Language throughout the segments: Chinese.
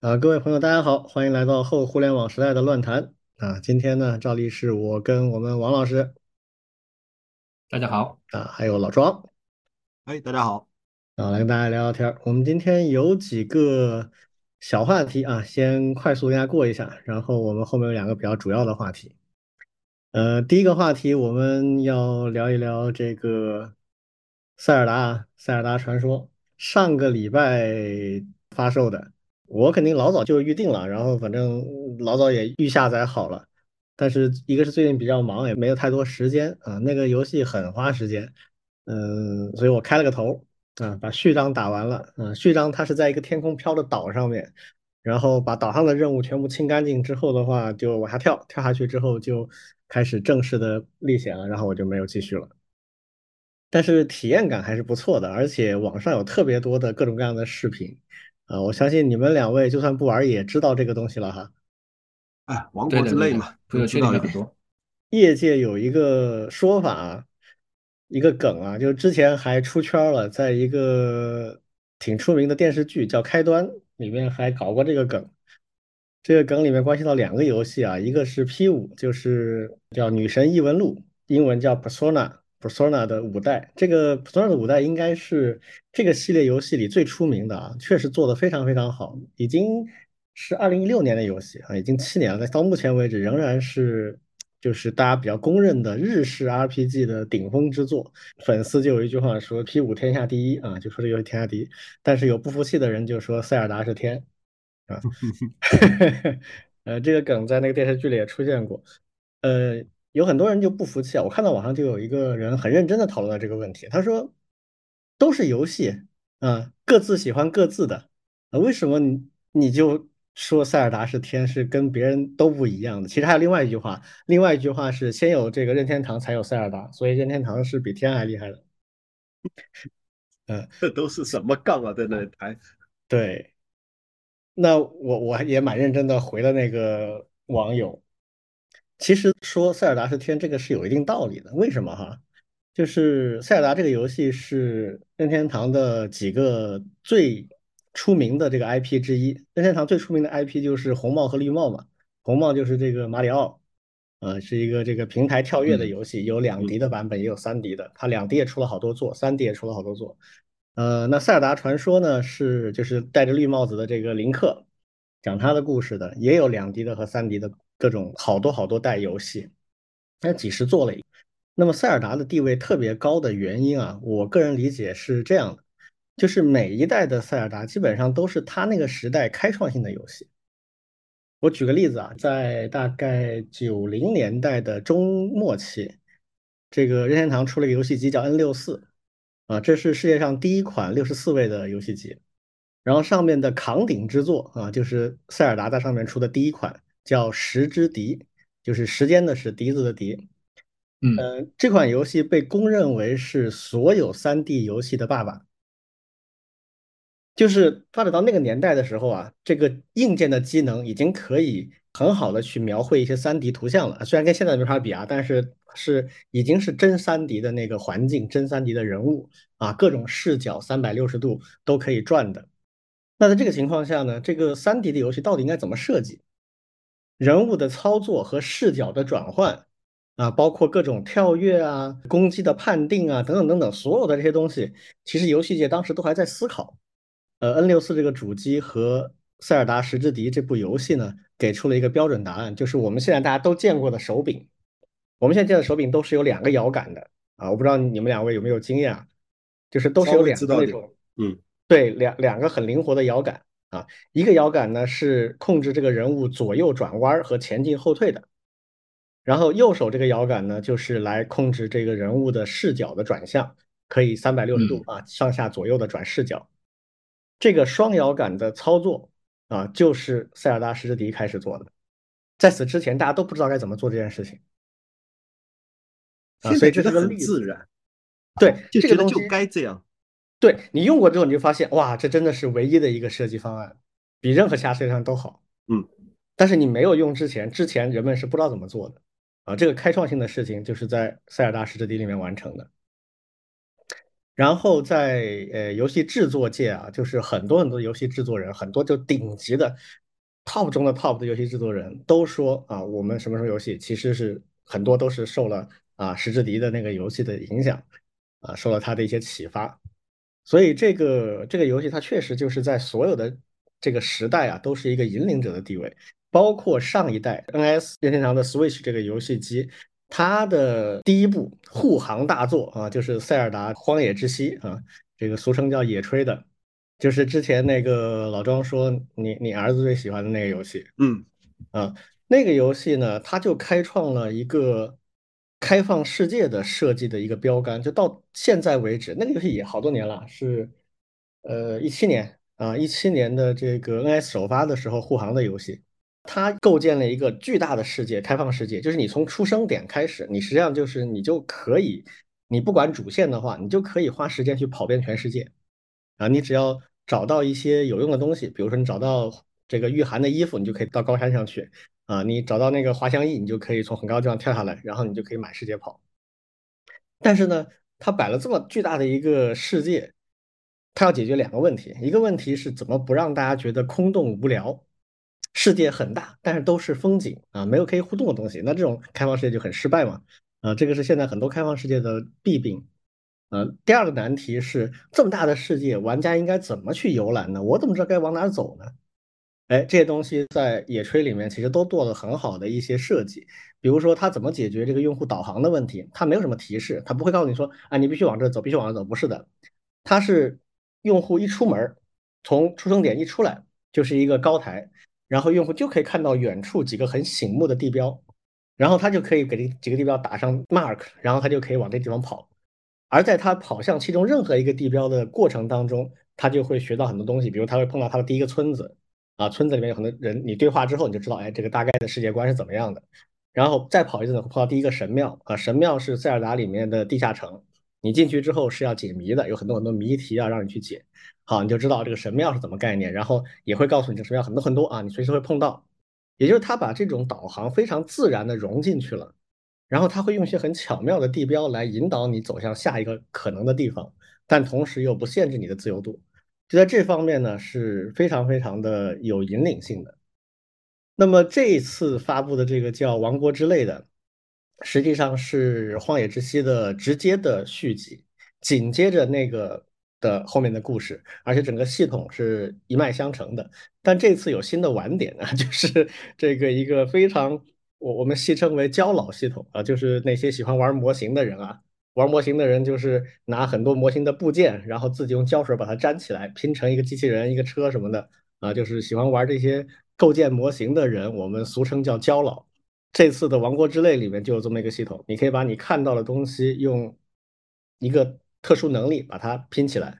啊，各位朋友，大家好，欢迎来到后互联网时代的乱谈啊。今天呢，照例是我跟我们王老师大家好，啊，还有老庄哎，大家好，啊，来跟大家聊聊天儿。我们今天有几个小话题啊，先快速跟大家过一下，然后我们后面有两个比较主要的话题。呃，第一个话题我们要聊一聊这个塞尔达，塞尔达传说，上个礼拜发售的。我肯定老早就预定了，然后反正老早也预下载好了，但是一个是最近比较忙，也没有太多时间啊。那个游戏很花时间，嗯，所以我开了个头啊，把序章打完了。嗯，序章它是在一个天空飘的岛上面，然后把岛上的任务全部清干净之后的话，就往下跳，跳下去之后就开始正式的历险了，然后我就没有继续了。但是体验感还是不错的，而且网上有特别多的各种各样的视频。啊，我相信你们两位就算不玩也知道这个东西了哈。哎，王国之泪嘛，朋友圈里面很多。业界有一个说法，一个梗啊，就之前还出圈了，在一个挺出名的电视剧叫《开端》里面还搞过这个梗。这个梗里面关系到两个游戏啊，一个是 P 五，就是叫《女神异闻录》，英文叫 Persona。Persona 的五代，这个 Persona 的五代应该是这个系列游戏里最出名的啊，确实做的非常非常好，已经是二零一六年的游戏啊，已经七年了，到目前为止仍然是就是大家比较公认的日式 RPG 的顶峰之作。粉丝就有一句话说 P 五天下第一啊，就说这游戏天下第一，但是有不服气的人就说塞尔达是天啊，呃，这个梗在那个电视剧里也出现过，呃。有很多人就不服气啊！我看到网上就有一个人很认真的讨论了这个问题。他说：“都是游戏啊，各自喜欢各自的啊，为什么你你就说塞尔达是天是跟别人都不一样的？其实还有另外一句话，另外一句话是先有这个任天堂才有塞尔达，所以任天堂是比天还厉害的。”嗯，这都是什么杠啊，在那里谈？对，那我我也蛮认真的回了那个网友。其实说塞尔达是天，这个是有一定道理的。为什么哈？就是塞尔达这个游戏是任天堂的几个最出名的这个 IP 之一。任天堂最出名的 IP 就是红帽和绿帽嘛。红帽就是这个马里奥，呃，是一个这个平台跳跃的游戏，有两 D 的版本，也有三 D 的。它两 D 也出了好多座，三 D 也出了好多座。呃，那塞尔达传说呢，是就是戴着绿帽子的这个林克，讲他的故事的，也有两 D 的和三 D 的。各种好多好多代游戏，那几十做了。那么塞尔达的地位特别高的原因啊，我个人理解是这样的，就是每一代的塞尔达基本上都是他那个时代开创性的游戏。我举个例子啊，在大概九零年代的中末期，这个任天堂出了一个游戏机叫 N 六四啊，这是世界上第一款六十四位的游戏机，然后上面的扛鼎之作啊，就是塞尔达在上面出的第一款。叫时之笛，就是时间的时笛子的笛。嗯，这款游戏被公认为是所有 3D 游戏的爸爸。就是发展到那个年代的时候啊，这个硬件的机能已经可以很好的去描绘一些 3D 图像了。虽然跟现在没法比啊，但是是已经是真 3D 的那个环境，真 3D 的人物啊，各种视角三百六十度都可以转的。那在这个情况下呢，这个 3D 的游戏到底应该怎么设计？人物的操作和视角的转换啊，包括各种跳跃啊、攻击的判定啊等等等等，所有的这些东西，其实游戏界当时都还在思考。呃，N 六四这个主机和《塞尔达时之笛》这部游戏呢，给出了一个标准答案，就是我们现在大家都见过的手柄。我们现在见的手柄都是有两个摇杆的啊，我不知道你们两位有没有经验啊？就是都是有两个那种，嗯，对，两两个很灵活的摇杆。啊，一个摇杆呢是控制这个人物左右转弯和前进后退的，然后右手这个摇杆呢就是来控制这个人物的视角的转向，可以三百六十度啊上下左右的转视角。这个双摇杆的操作啊，就是塞尔达时之笛开始做的，在此之前大家都不知道该怎么做这件事情啊，所以这是个很自然，对，就觉得就该这样。对你用过之后，你就发现哇，这真的是唯一的一个设计方案，比任何其他设计方案都好。嗯，但是你没有用之前，之前人们是不知道怎么做的啊。这个开创性的事情就是在塞尔达时之笛里面完成的。然后在呃游戏制作界啊，就是很多很多游戏制作人，很多就顶级的 top 中的 top 的游戏制作人都说啊，我们什么什么游戏其实是很多都是受了啊石之迪的那个游戏的影响啊，受了他的一些启发。所以这个这个游戏它确实就是在所有的这个时代啊，都是一个引领者的地位。包括上一代 NS 任天堂的 Switch 这个游戏机，它的第一部护航大作啊，就是《塞尔达荒野之息》啊，这个俗称叫野炊的，就是之前那个老庄说你你儿子最喜欢的那个游戏，嗯，啊，那个游戏呢，它就开创了一个开放世界的设计的一个标杆，就到现在为止，那个游戏也好多年了，是呃一七年啊，一七年的这个 NS 首发的时候护航的游戏。它构建了一个巨大的世界，开放世界，就是你从出生点开始，你实际上就是你就可以，你不管主线的话，你就可以花时间去跑遍全世界，啊，你只要找到一些有用的东西，比如说你找到这个御寒的衣服，你就可以到高山上去，啊，你找到那个滑翔翼，你就可以从很高的地方跳下来，然后你就可以满世界跑。但是呢，它摆了这么巨大的一个世界，它要解决两个问题，一个问题是怎么不让大家觉得空洞无聊。世界很大，但是都是风景啊，没有可以互动的东西，那这种开放世界就很失败嘛。啊，这个是现在很多开放世界的弊病。呃，第二个难题是这么大的世界，玩家应该怎么去游览呢？我怎么知道该往哪走呢？哎，这些东西在野炊里面其实都做了很好的一些设计。比如说，它怎么解决这个用户导航的问题？它没有什么提示，它不会告诉你说啊，你必须往这走，必须往这走。不是的，它是用户一出门，从出生点一出来就是一个高台。然后用户就可以看到远处几个很醒目的地标，然后他就可以给这几个地标打上 mark，然后他就可以往这地方跑。而在他跑向其中任何一个地标的过程当中，他就会学到很多东西，比如他会碰到他的第一个村子，啊，村子里面有很多人，你对话之后你就知道，哎，这个大概的世界观是怎么样的。然后再跑一次呢，会，碰到第一个神庙，啊，神庙是塞尔达里面的地下城，你进去之后是要解谜的，有很多很多谜题啊，让你去解。好，你就知道这个神庙是怎么概念，然后也会告诉你这神庙很多很多啊，你随时会碰到。也就是他把这种导航非常自然的融进去了，然后他会用一些很巧妙的地标来引导你走向下一个可能的地方，但同时又不限制你的自由度。就在这方面呢，是非常非常的有引领性的。那么这一次发布的这个叫《王国之泪》的，实际上是《荒野之息》的直接的续集，紧接着那个。的后面的故事，而且整个系统是一脉相承的。但这次有新的玩点啊，就是这个一个非常我我们戏称为“胶老系统”啊，就是那些喜欢玩模型的人啊，玩模型的人就是拿很多模型的部件，然后自己用胶水把它粘起来，拼成一个机器人、一个车什么的啊，就是喜欢玩这些构建模型的人，我们俗称叫胶佬。这次的《王国之泪》里面就有这么一个系统，你可以把你看到的东西用一个。特殊能力把它拼起来，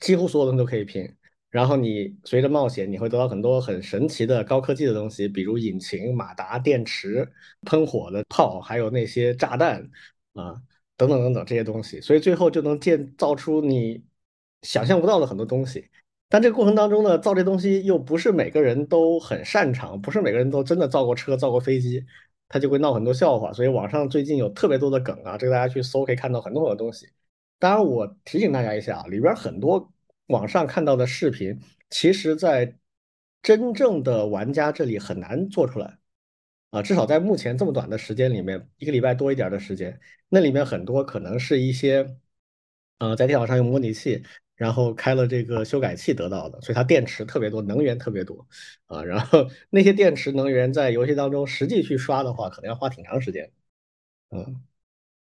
几乎所有东西都可以拼。然后你随着冒险，你会得到很多很神奇的高科技的东西，比如引擎、马达、电池、喷火的炮，还有那些炸弹啊，等等等等这些东西。所以最后就能建造出你想象不到的很多东西。但这个过程当中呢，造这东西又不是每个人都很擅长，不是每个人都真的造过车、造过飞机，他就会闹很多笑话。所以网上最近有特别多的梗啊，这个大家去搜可以看到很多很多东西。当然，我提醒大家一下啊，里边很多网上看到的视频，其实在真正的玩家这里很难做出来啊。至少在目前这么短的时间里面，一个礼拜多一点的时间，那里面很多可能是一些，呃，在电脑上用模拟器，然后开了这个修改器得到的，所以它电池特别多，能源特别多啊。然后那些电池能源在游戏当中实际去刷的话，可能要花挺长时间，嗯。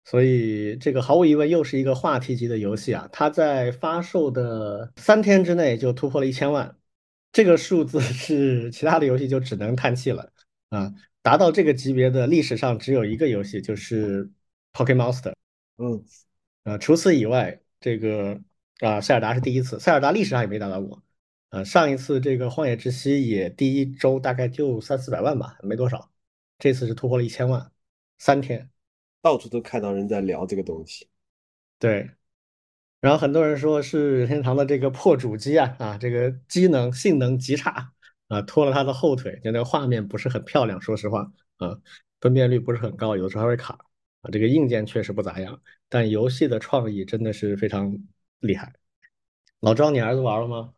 所以这个毫无疑问又是一个话题级的游戏啊！它在发售的三天之内就突破了一千万，这个数字是其他的游戏就只能叹气了啊！达到这个级别的历史上只有一个游戏，就是《p o k e m o n s t e r》。嗯，呃，除此以外，这个啊，塞尔达是第一次，塞尔达历史上也没达到过。呃，上一次这个《荒野之息》也第一周大概就三四百万吧，没多少。这次是突破了一千万，三天。到处都看到人在聊这个东西，对，然后很多人说是任天堂的这个破主机啊啊，这个机能性能极差啊，拖了他的后腿，就那个画面不是很漂亮，说实话啊，分辨率不是很高，有的时候还会卡啊，这个硬件确实不咋样但游戏的创意真的是非常厉害。老张，你儿子玩了吗？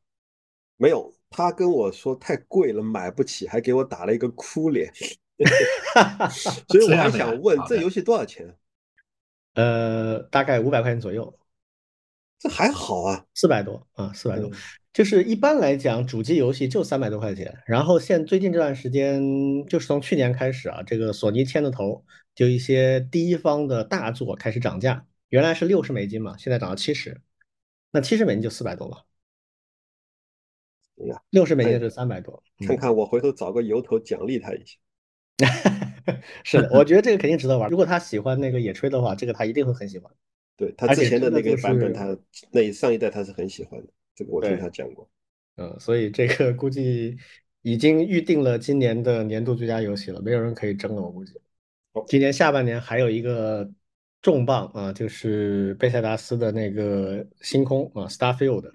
没有，他跟我说太贵了，买不起，还给我打了一个哭脸。所以我还想问，这游戏多少钱？呃，大概五百块钱左右。这还好啊，四百多啊，四百多。就是一般来讲，主机游戏就三百多块钱。然后现最近这段时间，就是从去年开始啊，这个索尼牵的头，就一些第一方的大作开始涨价。原来是六十美金嘛，现在涨到七十。那七十美金就四百多了。哎呀，六十美金是三百多。看看我回头找个由头奖励他一下。是的，我觉得这个肯定值得玩。如果他喜欢那个野炊的话，这个他一定会很喜欢。对他之前的那个版本，他那上一代他是很喜欢的，这个我听他讲过。嗯，所以这个估计已经预定了今年的年度最佳游戏了，没有人可以争了，我估计。今年下半年还有一个重磅啊，就是贝塞达斯的那个星空啊，Starfield，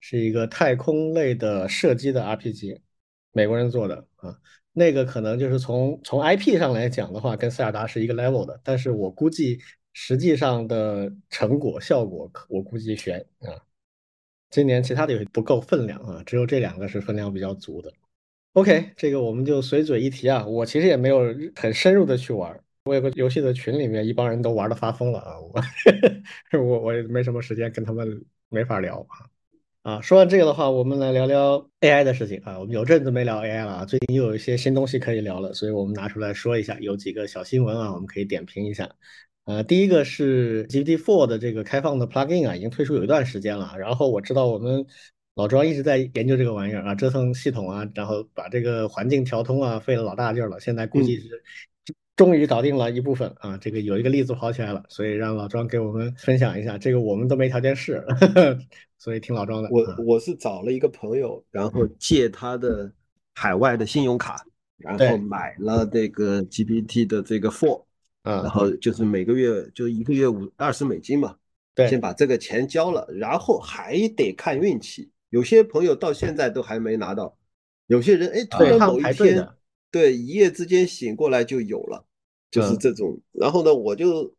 是一个太空类的射击的 RPG，美国人做的啊，那个可能就是从从 IP 上来讲的话，跟塞尔达是一个 level 的，但是我估计。实际上的成果效果，我估计悬啊。今年其他的游戏不够分量啊，只有这两个是分量比较足的。OK，这个我们就随嘴一提啊。我其实也没有很深入的去玩，我有个游戏的群里面一帮人都玩的发疯了啊，我 我我也没什么时间跟他们没法聊啊。啊，说完这个的话，我们来聊聊 AI 的事情啊。我们有阵子没聊 AI 了啊，最近又有一些新东西可以聊了，所以我们拿出来说一下，有几个小新闻啊，我们可以点评一下。呃，第一个是 GPT-4 的这个开放的 plugin 啊，已经推出有一段时间了。然后我知道我们老庄一直在研究这个玩意儿啊，折腾系统啊，然后把这个环境调通啊，费了老大劲了。现在估计是终于搞定了一部分啊，这个有一个例子跑起来了，所以让老庄给我们分享一下。这个我们都没条件试，所以听老庄的。我我是找了一个朋友，然后借他的海外的信用卡，然后买了这个 GPT 的这个 Four。然后就是每个月就一个月五二十美金嘛，对，先把这个钱交了，然后还得看运气。有些朋友到现在都还没拿到，有些人哎突然某一天，对，一夜之间醒过来就有了，就是这种。然后呢，我就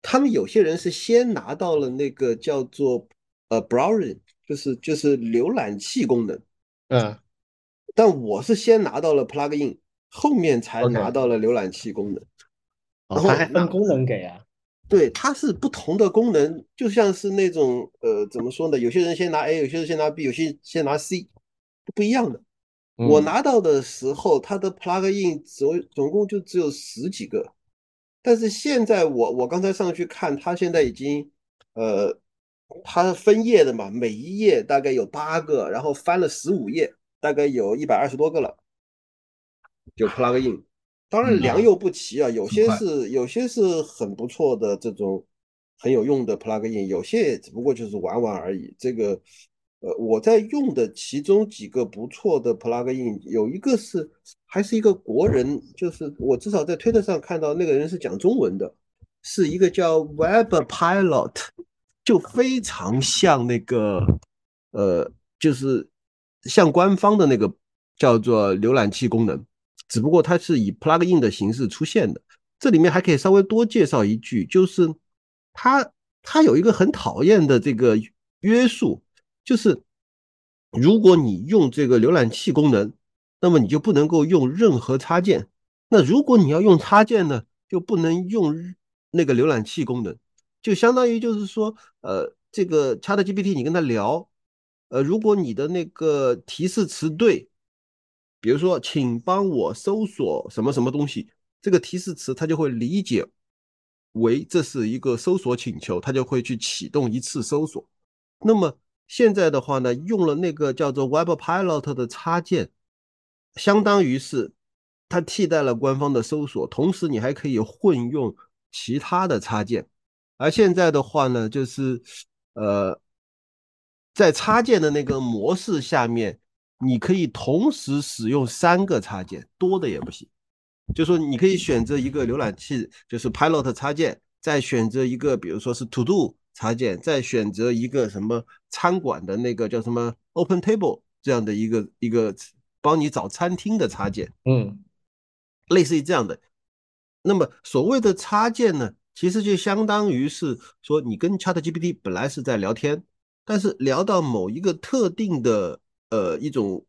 他们有些人是先拿到了那个叫做呃 browsing，就是就是浏览器功能，嗯，但我是先拿到了 plugin，后面才拿到了浏览器功能。然后还分功能给啊？对，它是不同的功能，就像是那种呃，怎么说呢？有些人先拿 A，有些人先拿 B，有些先拿 C，不一样的。我拿到的时候，它的 plugin 总总共就只有十几个，但是现在我我刚才上去看，它现在已经呃，它分页的嘛，每一页大概有八个，然后翻了十五页，大概有一百二十多个了，就 plugin。当然良莠不齐啊，有些是有些是很不错的这种很有用的 plugin，有些也只不过就是玩玩而已。这个呃，我在用的其中几个不错的 plugin，有一个是还是一个国人，就是我至少在推特上看到那个人是讲中文的，是一个叫 Web Pilot，就非常像那个呃，就是像官方的那个叫做浏览器功能。只不过它是以 plugin 的形式出现的。这里面还可以稍微多介绍一句，就是它它有一个很讨厌的这个约束，就是如果你用这个浏览器功能，那么你就不能够用任何插件。那如果你要用插件呢，就不能用那个浏览器功能。就相当于就是说，呃，这个 ChatGPT 你跟他聊，呃，如果你的那个提示词对。比如说，请帮我搜索什么什么东西，这个提示词它就会理解为这是一个搜索请求，它就会去启动一次搜索。那么现在的话呢，用了那个叫做 Web Pilot 的插件，相当于是它替代了官方的搜索，同时你还可以混用其他的插件。而现在的话呢，就是呃，在插件的那个模式下面。你可以同时使用三个插件，多的也不行。就说你可以选择一个浏览器，就是 Pilot 插件，再选择一个，比如说是 To Do 插件，再选择一个什么餐馆的那个叫什么 Open Table 这样的一个一个帮你找餐厅的插件，嗯，类似于这样的。那么所谓的插件呢，其实就相当于是说，你跟 ChatGPT 本来是在聊天，但是聊到某一个特定的呃一种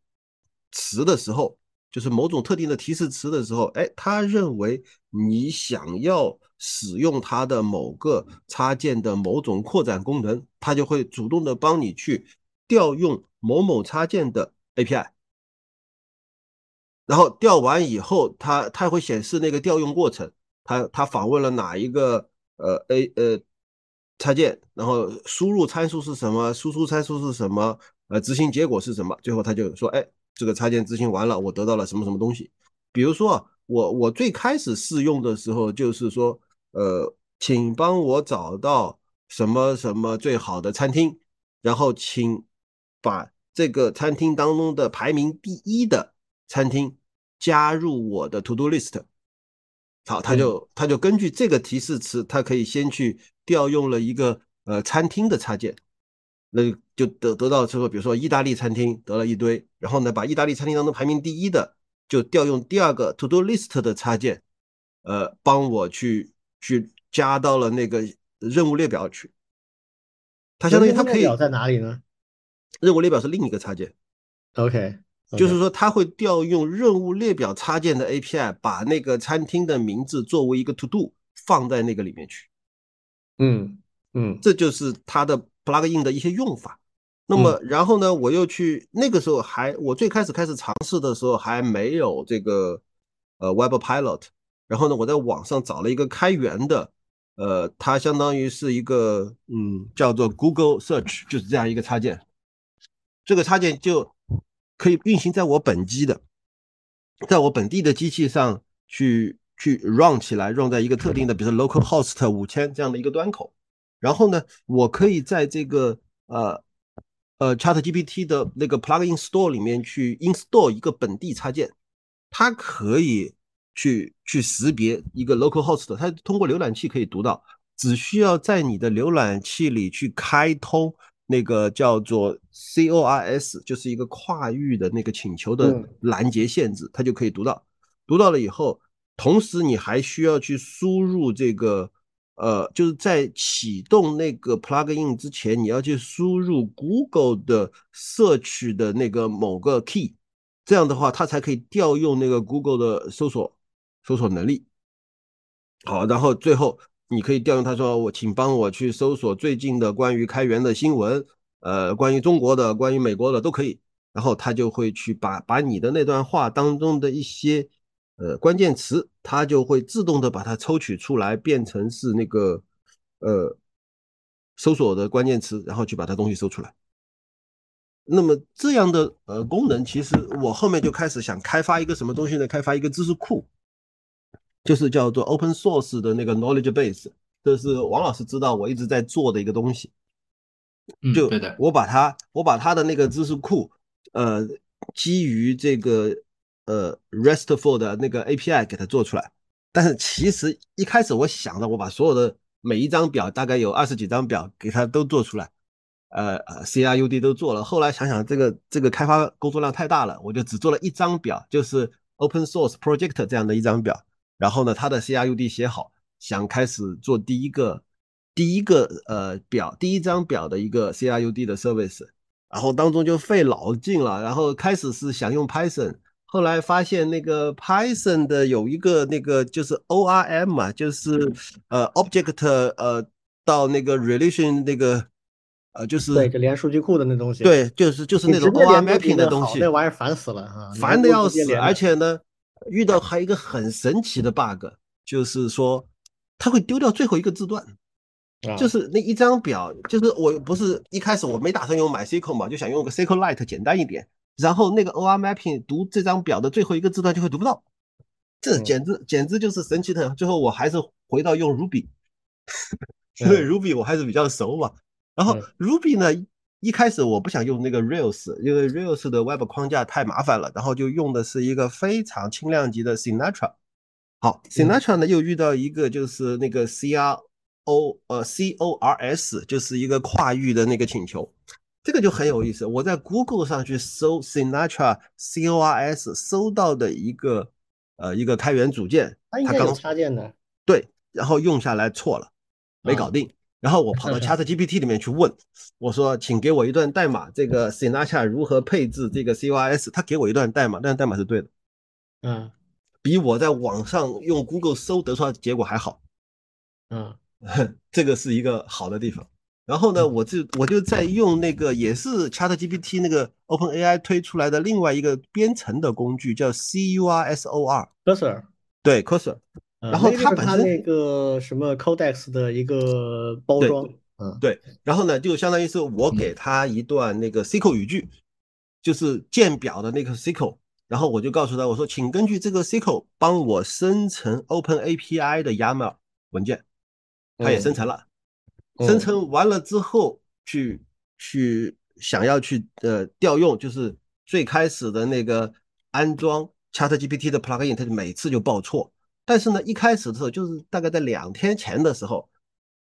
词的时候，就是某种特定的提示词的时候，哎，他认为你想要使用它的某个插件的某种扩展功能，他就会主动的帮你去调用某某插件的 API，然后调完以后，它它会显示那个调用过程。它它访问了哪一个呃 A 呃插件，然后输入参数是什么，输出参数是什么，呃执行结果是什么？最后他就说，哎，这个插件执行完了，我得到了什么什么东西？比如说我我最开始试用的时候，就是说，呃，请帮我找到什么什么最好的餐厅，然后请把这个餐厅当中的排名第一的餐厅加入我的 To Do List。好，他就他就根据这个提示词，他可以先去调用了一个呃餐厅的插件，那就得得到之后，比如说意大利餐厅得了一堆，然后呢，把意大利餐厅当中排名第一的，就调用第二个 To Do List 的插件，呃，帮我去去加到了那个任务列表去。它相当于它可以在哪里呢？任务列表是另一个插件。OK。就是说，它会调用任务列表插件的 API，把那个餐厅的名字作为一个 To Do 放在那个里面去。嗯嗯，这就是它的 plugin 的一些用法。那么，然后呢，我又去那个时候还，我最开始开始尝试的时候还没有这个呃 Web Pilot。然后呢，我在网上找了一个开源的，呃，它相当于是一个嗯叫做 Google Search，就是这样一个插件。这个插件就。可以运行在我本机的，在我本地的机器上去去 run 起来，run 在一个特定的，比如说 local host 五千这样的一个端口。然后呢，我可以在这个呃呃 ChatGPT 的那个 plugin store 里面去 install 一个本地插件，它可以去去识别一个 local host，它通过浏览器可以读到，只需要在你的浏览器里去开通。那个叫做 CORS，就是一个跨域的那个请求的拦截限制，它就可以读到。读到了以后，同时你还需要去输入这个，呃，就是在启动那个 plugin 之前，你要去输入 Google 的 search 的那个某个 key，这样的话，它才可以调用那个 Google 的搜索搜索能力。好，然后最后。你可以调用他说我，请帮我去搜索最近的关于开源的新闻，呃，关于中国的、关于美国的都可以。然后他就会去把把你的那段话当中的一些呃关键词，它就会自动的把它抽取出来，变成是那个呃搜索的关键词，然后去把它东西搜出来。那么这样的呃功能，其实我后面就开始想开发一个什么东西呢？开发一个知识库。就是叫做 open source 的那个 knowledge base，这是王老师知道我一直在做的一个东西。就对的，我把它我把它的那个知识库，呃，基于这个呃 RESTful 的那个 API 给它做出来。但是其实一开始我想的，我把所有的每一张表，大概有二十几张表，给它都做出来，呃呃 CRUD 都做了。后来想想这个这个开发工作量太大了，我就只做了一张表，就是 open source project 这样的一张表。然后呢，他的 CRUD 写好，想开始做第一个第一个呃表第一张表的一个 CRUD 的 service，然后当中就费老劲了。然后开始是想用 Python，后来发现那个 Python 的有一个那个就是 ORM 嘛，就是呃 object 呃到那个 relation 那个呃就是对，就连数据库的那东西。对，就是就是那种 ORM 的东西。那玩意儿烦死了啊，烦的要死，而且呢。遇到还有一个很神奇的 bug，就是说它会丢掉最后一个字段，就是那一张表，就是我不是一开始我没打算用 MySQL 嘛，就想用个 SQLite 简单一点，然后那个 OR Mapping 读这张表的最后一个字段就会读不到，这简直简直就是神奇的。最后我还是回到用 Ruby，因为 Ruby 我还是比较熟嘛，然后 Ruby 呢。一开始我不想用那个 Rails，因为 Rails 的 Web 框架太麻烦了，然后就用的是一个非常轻量级的 Sinatra。好，Sinatra 呢又遇到一个就是那个 CRO 呃 CORS，就是一个跨域的那个请求，这个就很有意思。我在 Google 上去搜 Sinatra CORS，搜到的一个呃一个开源组件，它应该有插件的。对，然后用下来错了，没搞定。然后我跑到 ChatGPT 里面去问，我说，请给我一段代码，这个 Sinatra 如何配置这个 COS？他给我一段代码，那段代码是对的，嗯，比我在网上用 Google 搜得出来的结果还好，嗯，这个是一个好的地方。然后呢，我就我就在用那个也是 ChatGPT 那个 OpenAI 推出来的另外一个编程的工具，叫 Cursor，Cursor，对 Cursor。然后它本身那个什么 Codex 的一个包装，嗯，对，然后呢，就相当于是我给他一段那个 SQL 语句，就是建表的那个 SQL，然后我就告诉他，我说，请根据这个 SQL 帮我生成 OpenAPI 的 YAML 文件，它也生成了，生成完了之后去去想要去呃调用，就是最开始的那个安装 ChatGPT 的 plugin，它就每次就报错。但是呢，一开始的时候，就是大概在两天前的时候，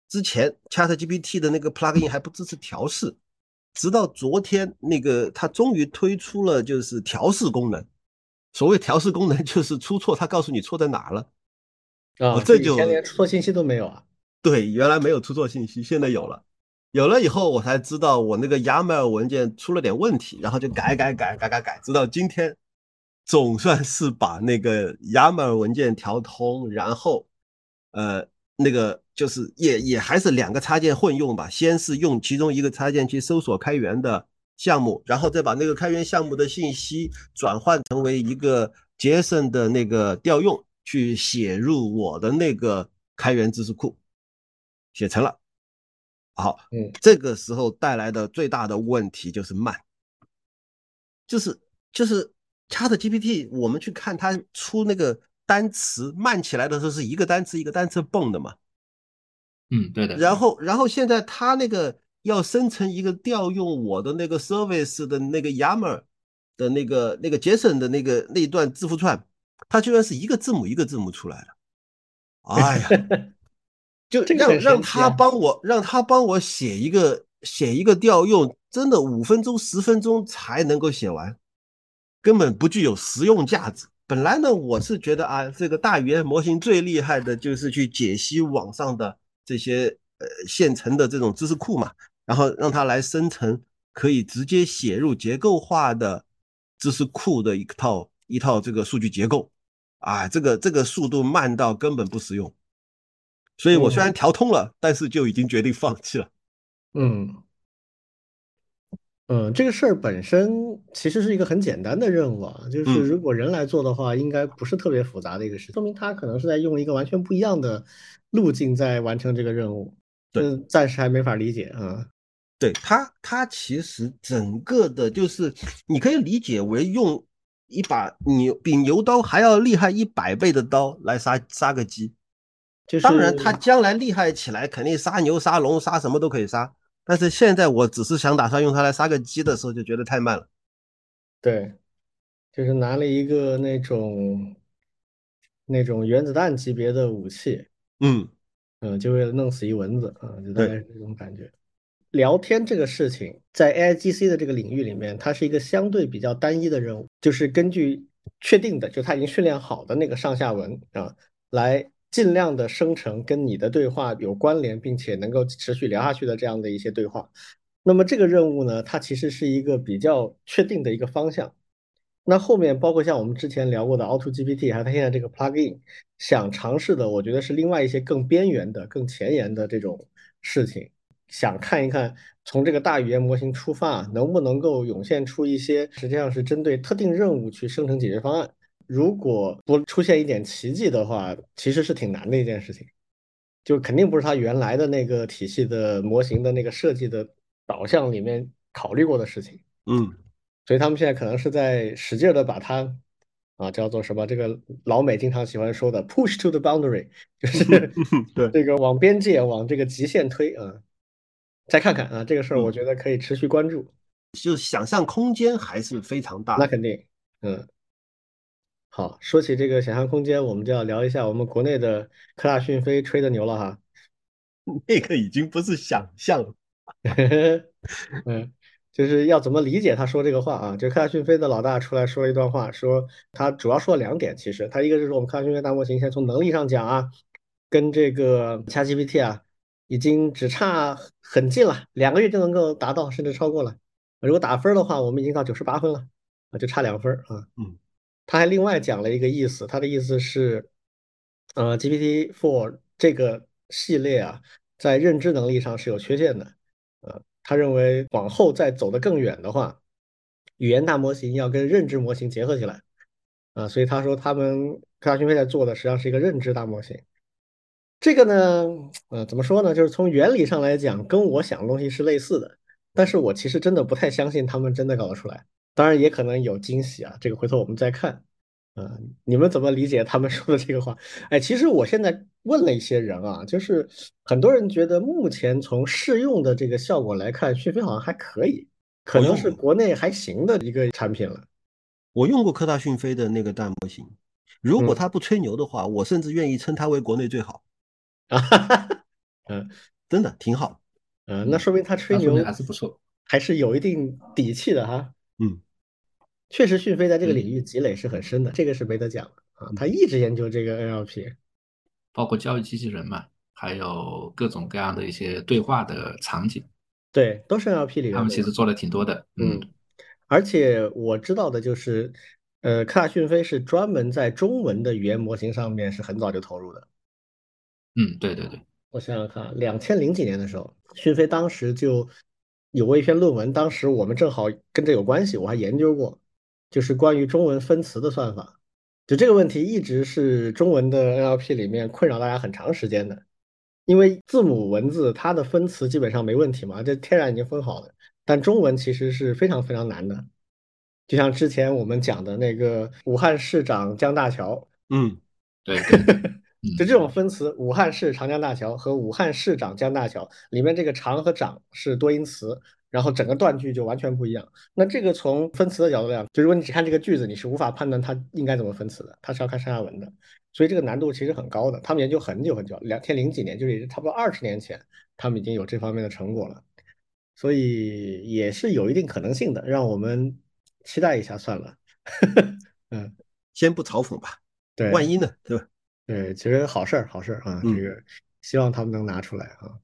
之前 ChatGPT 的那个 plugin 还不支持调试，直到昨天，那个它终于推出了就是调试功能。所谓调试功能，就是出错，它告诉你错在哪了。啊，这就连出错信息都没有啊？对，原来没有出错信息，现在有了。有了以后，我才知道我那个 YAML 文件出了点问题，然后就改改改改改改，直到今天。总算是把那个 YAML 文件调通，然后，呃，那个就是也也还是两个插件混用吧。先是用其中一个插件去搜索开源的项目，然后再把那个开源项目的信息转换成为一个 JSON 的那个调用，去写入我的那个开源知识库，写成了。好，嗯，这个时候带来的最大的问题就是慢，就是就是。Chat GPT，我们去看它出那个单词慢起来的时候，是一个单词一个单词蹦的嘛？嗯，对的。然后，然后现在它那个要生成一个调用我的那个 service 的那个 YAML 的那个那个 JSON 的那个那段字符串，它居然是一个字母一个字母出来的。哎呀，就让让他帮我让他帮我写一个写一个调用，真的五分钟十分钟才能够写完。根本不具有实用价值。本来呢，我是觉得啊，这个大语言模型最厉害的就是去解析网上的这些呃现成的这种知识库嘛，然后让它来生成可以直接写入结构化的知识库的一套一套这个数据结构啊，这个这个速度慢到根本不实用。所以我虽然调通了，但是就已经决定放弃了。嗯。嗯，这个事儿本身其实是一个很简单的任务啊，就是如果人来做的话，应该不是特别复杂的一个事，说明他可能是在用一个完全不一样的路径在完成这个任务。对，暂时还没法理解啊。对他，他其实整个的就是你可以理解为用一把牛比牛刀还要厉害一百倍的刀来杀杀个鸡。就是当然，他将来厉害起来，肯定杀牛、杀龙、杀什么都可以杀。但是现在我只是想打算用它来杀个鸡的时候，就觉得太慢了。对，就是拿了一个那种那种原子弹级别的武器，嗯嗯，就为了弄死一蚊子啊，就大概是这种感觉。聊天这个事情，在 AIGC 的这个领域里面，它是一个相对比较单一的任务，就是根据确定的，就它已经训练好的那个上下文啊来。尽量的生成跟你的对话有关联，并且能够持续聊下去的这样的一些对话。那么这个任务呢，它其实是一个比较确定的一个方向。那后面包括像我们之前聊过的 Auto GPT，还有它现在这个 Plugin，想尝试的，我觉得是另外一些更边缘的、更前沿的这种事情。想看一看，从这个大语言模型出发，能不能够涌现出一些实际上是针对特定任务去生成解决方案。如果不出现一点奇迹的话，其实是挺难的一件事情，就肯定不是他原来的那个体系的模型的那个设计的导向里面考虑过的事情。嗯，所以他们现在可能是在使劲的把它啊叫做什么？这个老美经常喜欢说的 “push to the boundary”，就 是对这个往边界、往这个极限推啊。再看看啊，这个事儿我觉得可以持续关注，就想象空间还是非常大。那肯定，嗯。好，说起这个想象空间，我们就要聊一下我们国内的科大讯飞吹的牛了哈。那个已经不是想象了，嗯，就是要怎么理解他说这个话啊？就科大讯飞的老大出来说了一段话，说他主要说了两点，其实他一个是说我们科大讯飞大模型，先从能力上讲啊，跟这个 ChatGPT 啊，已经只差很近了，两个月就能够达到，甚至超过了。如果打分的话，我们已经到九十八分了，啊，就差两分啊。嗯，他还另外讲了一个意思，他的意思是，呃，GPT Four 这个系列啊，在认知能力上是有缺陷的。呃，他认为往后再走得更远的话，语言大模型要跟认知模型结合起来。啊，所以他说他们科大讯飞在做的实际上是一个认知大模型。这个呢，呃，怎么说呢？就是从原理上来讲，跟我想的东西是类似的。但是我其实真的不太相信他们真的搞得出来，当然也可能有惊喜啊，这个回头我们再看。嗯，你们怎么理解他们 说的这个话？哎，其实我现在问了一些人啊，就是很多人觉得目前从试用的这个效果来看，讯飞好像还可以，可能是国内还行的一个产品了。我用过科大讯飞的那个大模型，如果他不吹牛的话，我甚至愿意称它为国内最好。啊哈哈，嗯，真的挺好。嗯，那说明他吹牛还是不错，还是有一定底气的哈。嗯，确实，讯飞在这个领域积累是很深的，这个是没得讲的啊。他一直研究这个 NLP，包括教育机器人嘛，还有各种各样的一些对话的场景。对，都是 NLP 里面。他们其实做的挺多的。嗯，而且我知道的就是，呃，科大讯飞是专门在中文的语言模型上面是很早就投入的。嗯，对对对。我想想看，两千零几年的时候，讯飞当时就有过一篇论文，当时我们正好跟这有关系，我还研究过，就是关于中文分词的算法。就这个问题一直是中文的 NLP 里面困扰大家很长时间的，因为字母文字它的分词基本上没问题嘛，这天然已经分好了，但中文其实是非常非常难的。就像之前我们讲的那个武汉市长江大桥，嗯，对。就这种分词，武汉市长江大桥和武汉市长江大桥里面这个长和长是多音词，然后整个断句就完全不一样。那这个从分词的角度来讲，就如果你只看这个句子，你是无法判断它应该怎么分词的，它是要看上下文的。所以这个难度其实很高的。他们研究很久很久，两千零几年，就是差不多二十年前，他们已经有这方面的成果了。所以也是有一定可能性的，让我们期待一下算了。嗯，先不嘲讽吧，对，万一呢，对吧？对，其实好事儿，好事儿啊，这个希望他们能拿出来啊。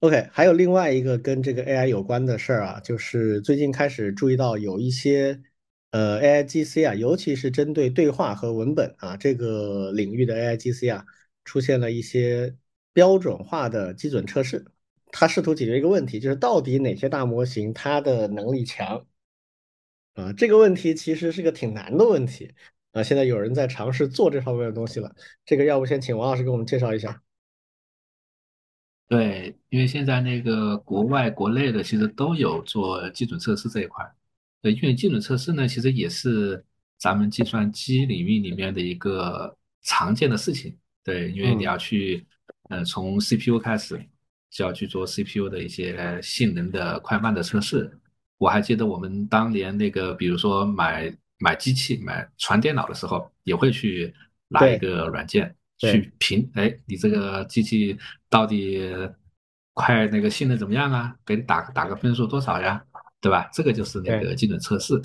OK，还有另外一个跟这个 AI 有关的事儿啊，就是最近开始注意到有一些呃 AIGC 啊，尤其是针对对话和文本啊这个领域的 AIGC 啊，出现了一些标准化的基准测试。它试图解决一个问题，就是到底哪些大模型它的能力强啊？这个问题其实是个挺难的问题。啊，现在有人在尝试做这方面的东西了。这个要不先请王老师给我们介绍一下？对，因为现在那个国外、国内的其实都有做基准测试这一块。对，因为基准测试呢，其实也是咱们计算机领域里面的一个常见的事情。对，因为你要去，呃，从 CPU 开始就要去做 CPU 的一些性能的快慢的测试。我还记得我们当年那个，比如说买。买机器、买传电脑的时候，也会去拿一个软件去评，哎，你这个机器到底快那个性能怎么样啊？给你打打个分数多少呀？对吧？这个就是那个基准测试。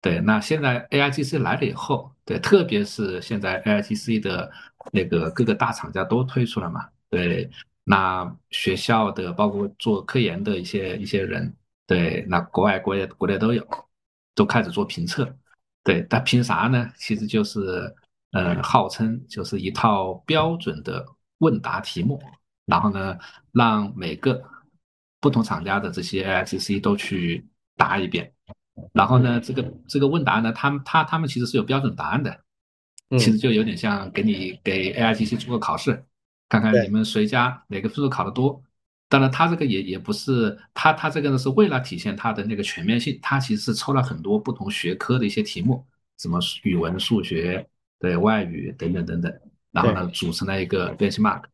对，那现在 AIGC 来了以后，对，特别是现在 AIGC 的那个各个大厂家都推出了嘛，对，那学校的包括做科研的一些一些人，对，那国外国内国内都有，都开始做评测。对，它凭啥呢？其实就是，呃，号称就是一套标准的问答题目，然后呢，让每个不同厂家的这些 AIGC 都去答一遍，然后呢，这个这个问答呢，他们他他们其实是有标准答案的，其实就有点像给你给 AIGC 做个考试，看看你们谁家哪个分数考得多。当然，他这个也也不是他他这个呢，是为了体现他的那个全面性，他其实是抽了很多不同学科的一些题目，什么语文、数学、对外语等等等等，然后呢，组成了一个 benchmark。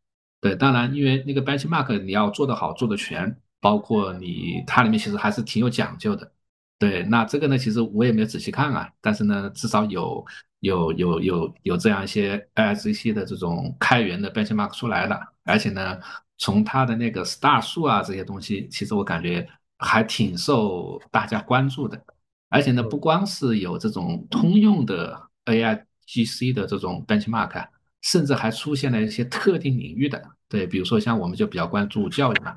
对，当然，因为那个 benchmark 你要做得好、做得全，包括你它里面其实还是挺有讲究的。对，那这个呢，其实我也没有仔细看啊，但是呢，至少有有有有有这样一些 ISC 的这种开源的 benchmark 出来了，而且呢。从它的那个 star 数啊这些东西，其实我感觉还挺受大家关注的。而且呢，不光是有这种通用的 AI GC 的这种 benchmark，甚至还出现了一些特定领域的，对，比如说像我们就比较关注教育嘛，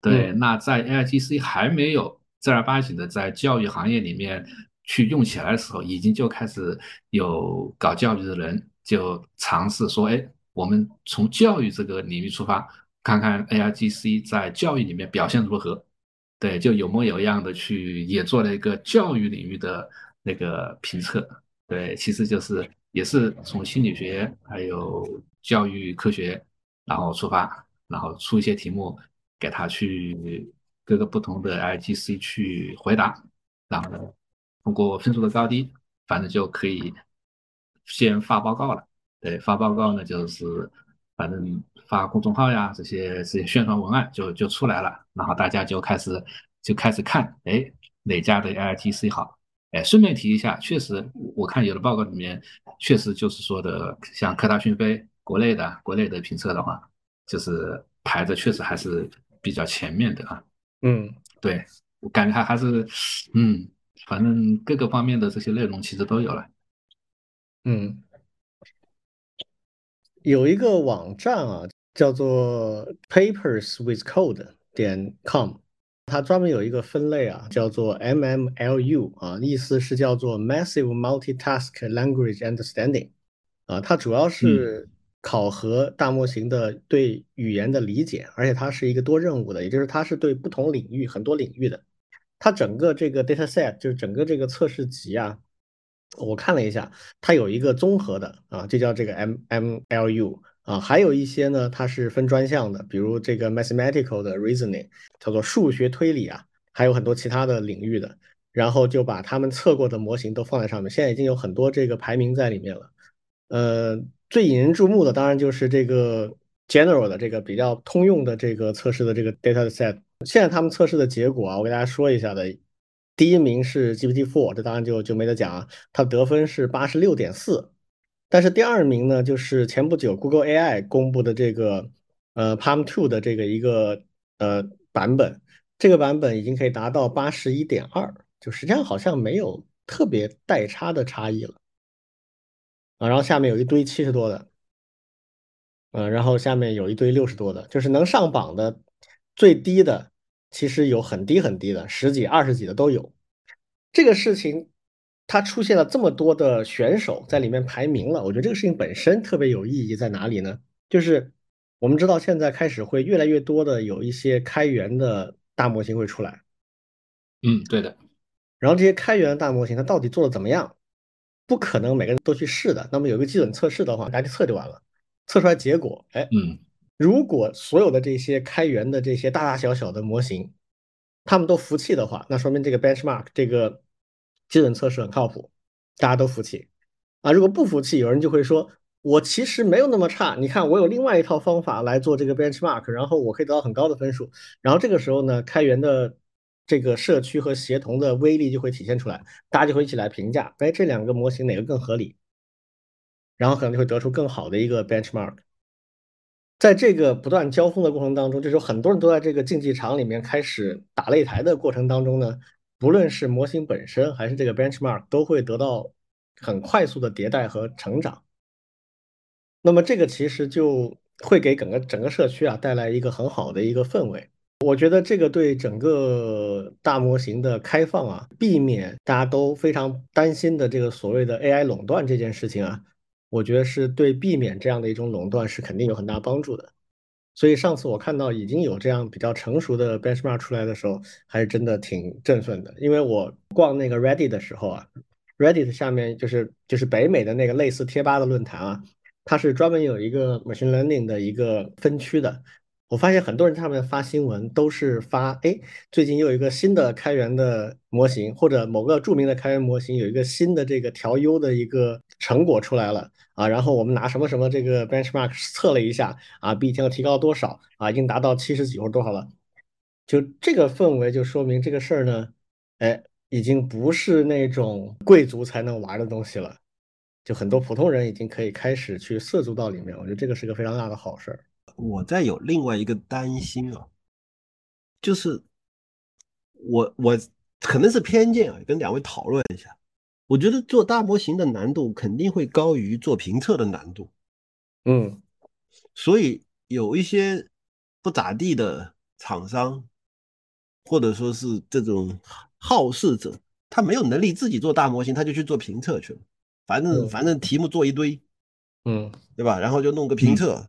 对，那在 AIGC 还没有正儿八经的在教育行业里面去用起来的时候，已经就开始有搞教育的人就尝试说，哎，我们从教育这个领域出发，看看 AIGC 在教育里面表现如何，对，就有模有样的去也做了一个教育领域的那个评测，对，其实就是。也是从心理学还有教育科学，然后出发，然后出一些题目给他去各个不同的 IGC 去回答，然后通过分数的高低，反正就可以先发报告了。对，发报告呢就是反正发公众号呀，这些这些宣传文案就就出来了，然后大家就开始就开始看，哎，哪家的 IGC 好。哎，顺便提一下，确实，我看有的报告里面确实就是说的，像科大讯飞国内的国内的评测的话，就是排的确实还是比较前面的啊。嗯，对，我感觉还还是，嗯，反正各个方面的这些内容其实都有了。嗯，有一个网站啊，叫做 paperswithcode 点 com。它专门有一个分类啊，叫做 MMLU 啊，意思是叫做 Massive Multitask Language Understanding 啊，它主要是考核大模型的对语言的理解，而且它是一个多任务的，也就是它是对不同领域很多领域的。它整个这个 dataset 就是整个这个测试集啊，我看了一下，它有一个综合的啊，就叫这个 MMLU。啊，还有一些呢，它是分专项的，比如这个 mathematical 的 reasoning，叫做数学推理啊，还有很多其他的领域的，然后就把他们测过的模型都放在上面，现在已经有很多这个排名在里面了。呃，最引人注目的当然就是这个 general 的这个比较通用的这个测试的这个 data set。现在他们测试的结果啊，我给大家说一下的，第一名是 GPT-4，这当然就就没得讲啊，它得分是八十六点四。但是第二名呢，就是前不久 Google AI 公布的这个呃 Palm Two 的这个一个呃版本，这个版本已经可以达到八十一点二，就实际上好像没有特别代差的差异了啊。然后下面有一堆七十多的，嗯，然后下面有一堆六十多的，就是能上榜的最低的其实有很低很低的，十几、二十几的都有。这个事情。它出现了这么多的选手在里面排名了，我觉得这个事情本身特别有意义在哪里呢？就是我们知道现在开始会越来越多的有一些开源的大模型会出来，嗯，对的。然后这些开源的大模型它到底做的怎么样？不可能每个人都去试的。那么有个基准测试的话，大家测就完了，测出来结果，哎，嗯，如果所有的这些开源的这些大大小小的模型，他们都服气的话，那说明这个 benchmark 这个。基准测试很靠谱，大家都服气啊！如果不服气，有人就会说，我其实没有那么差。你看，我有另外一套方法来做这个 benchmark，然后我可以得到很高的分数。然后这个时候呢，开源的这个社区和协同的威力就会体现出来，大家就会一起来评价，哎，这两个模型哪个更合理？然后可能就会得出更好的一个 benchmark。在这个不断交锋的过程当中，就是很多人都在这个竞技场里面开始打擂台的过程当中呢。不论是模型本身还是这个 benchmark，都会得到很快速的迭代和成长。那么这个其实就会给整个整个社区啊带来一个很好的一个氛围。我觉得这个对整个大模型的开放啊，避免大家都非常担心的这个所谓的 AI 垄断这件事情啊，我觉得是对避免这样的一种垄断是肯定有很大帮助的。所以上次我看到已经有这样比较成熟的 benchmark 出来的时候，还是真的挺振奋的。因为我逛那个 Reddit 的时候啊，Reddit 下面就是就是北美的那个类似贴吧的论坛啊，它是专门有一个 machine learning 的一个分区的。我发现很多人他们发新闻都是发，哎，最近又有一个新的开源的模型，或者某个著名的开源模型有一个新的这个调优的一个成果出来了。啊，然后我们拿什么什么这个 benchmark 测了一下，啊，比以前要提高多少？啊，已经达到七十几或多少了？就这个氛围，就说明这个事儿呢，哎，已经不是那种贵族才能玩的东西了，就很多普通人已经可以开始去涉足到里面。我觉得这个是个非常大的好事儿。我再有另外一个担心啊，就是我我可能是偏见啊，跟两位讨论一下。我觉得做大模型的难度肯定会高于做评测的难度，嗯，所以有一些不咋地的厂商，或者说是这种好事者，他没有能力自己做大模型，他就去做评测去了。反正反正题目做一堆，嗯，对吧？然后就弄个评测，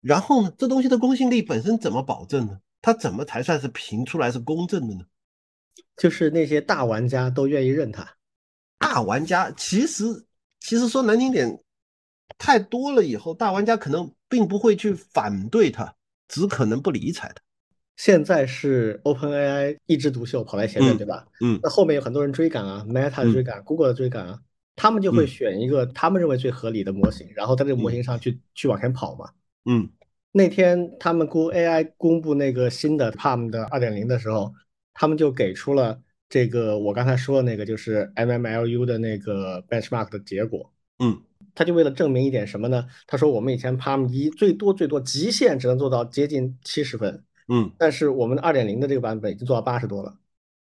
然后呢，这东西的公信力本身怎么保证呢？它怎么才算是评出来是公正的呢？就是那些大玩家都愿意认它。大玩家其实其实说难听点，太多了以后，大玩家可能并不会去反对它，只可能不理睬它。现在是 OpenAI 一枝独秀跑在前面，对吧？嗯，那后面有很多人追赶啊，Meta 的追赶，Google 的追赶啊，他们就会选一个他们认为最合理的模型，然后在这个模型上去去往前跑嘛。嗯，那天他们估 AI 公布那个新的 Palm 的二点零的时候，他们就给出了这个我刚才说的那个就是 MMLU 的那个 benchmark 的结果。嗯，他就为了证明一点什么呢？他说我们以前 Palm 一最多最多极限只能做到接近七十分。嗯，但是我们的二点零的这个版本已经做到八十多了。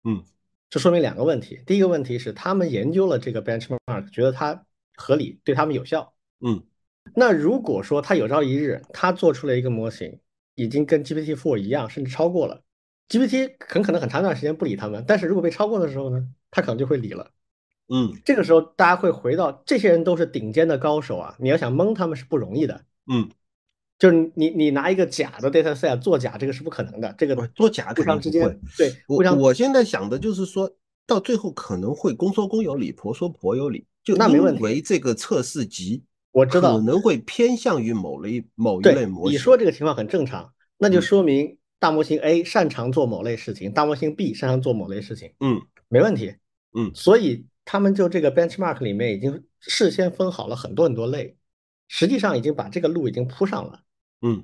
嗯，这说明两个问题。第一个问题是他们研究了这个 benchmark，觉得它合理，对他们有效。嗯，那如果说他有朝一日他做出了一个模型，已经跟 GPT four 一样，甚至超过了 GPT，很可能很长一段时间不理他们。但是如果被超过的时候呢，他可能就会理了。嗯，这个时候大家会回到这些人都是顶尖的高手啊，你要想蒙他们是不容易的。嗯。就是你你拿一个假的 data set 做假，这个是不可能的。这个做假互相之间对，我我现在想的就是说到最后可能会公说公有理，婆说婆有理。就那没问题。为这个测试集，我知道可能会偏向于某类某一类模型。你说这个情况很正常，那就说明大模型 A 擅长做某类事情，大模型 B 擅长做某类事情。嗯，没问题。嗯，所以他们就这个 benchmark 里面已经事先分好了很多很多类，实际上已经把这个路已经铺上了。嗯。